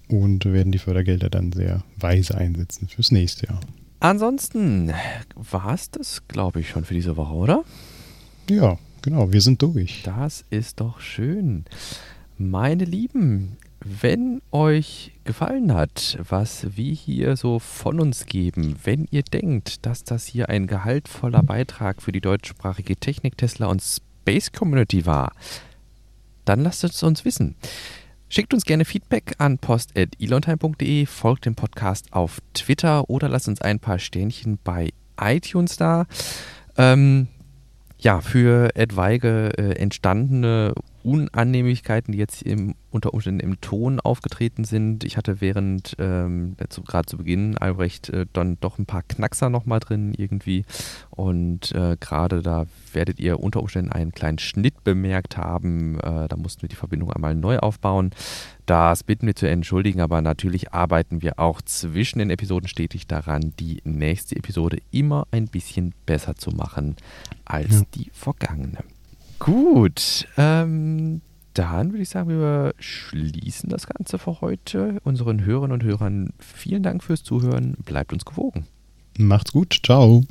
und werden die Fördergelder dann sehr weise einsetzen fürs nächste Jahr. Ansonsten war es das, glaube ich, schon für diese Woche, oder? Ja, genau, wir sind durch. Das ist doch schön. Meine Lieben, wenn euch gefallen hat, was wir hier so von uns geben, wenn ihr denkt, dass das hier ein gehaltvoller Beitrag für die deutschsprachige Technik, Tesla und Space Community war, dann lasst es uns wissen. Schickt uns gerne Feedback an post.elontime.de, folgt dem Podcast auf Twitter oder lasst uns ein paar Sternchen bei iTunes da. Ähm, ja, für etwaige äh, entstandene Unannehmlichkeiten, die jetzt im, unter Umständen im Ton aufgetreten sind. Ich hatte während, ähm, gerade zu Beginn, Albrecht, äh, dann doch ein paar Knackser nochmal drin irgendwie. Und äh, gerade da werdet ihr unter Umständen einen kleinen Schnitt bemerkt haben. Äh, da mussten wir die Verbindung einmal neu aufbauen. Das bitten wir zu entschuldigen, aber natürlich arbeiten wir auch zwischen den Episoden stetig daran, die nächste Episode immer ein bisschen besser zu machen als ja. die vergangene. Gut, ähm, dann würde ich sagen, wir schließen das Ganze für heute. Unseren Hörerinnen und Hörern vielen Dank fürs Zuhören. Bleibt uns gewogen. Macht's gut. Ciao.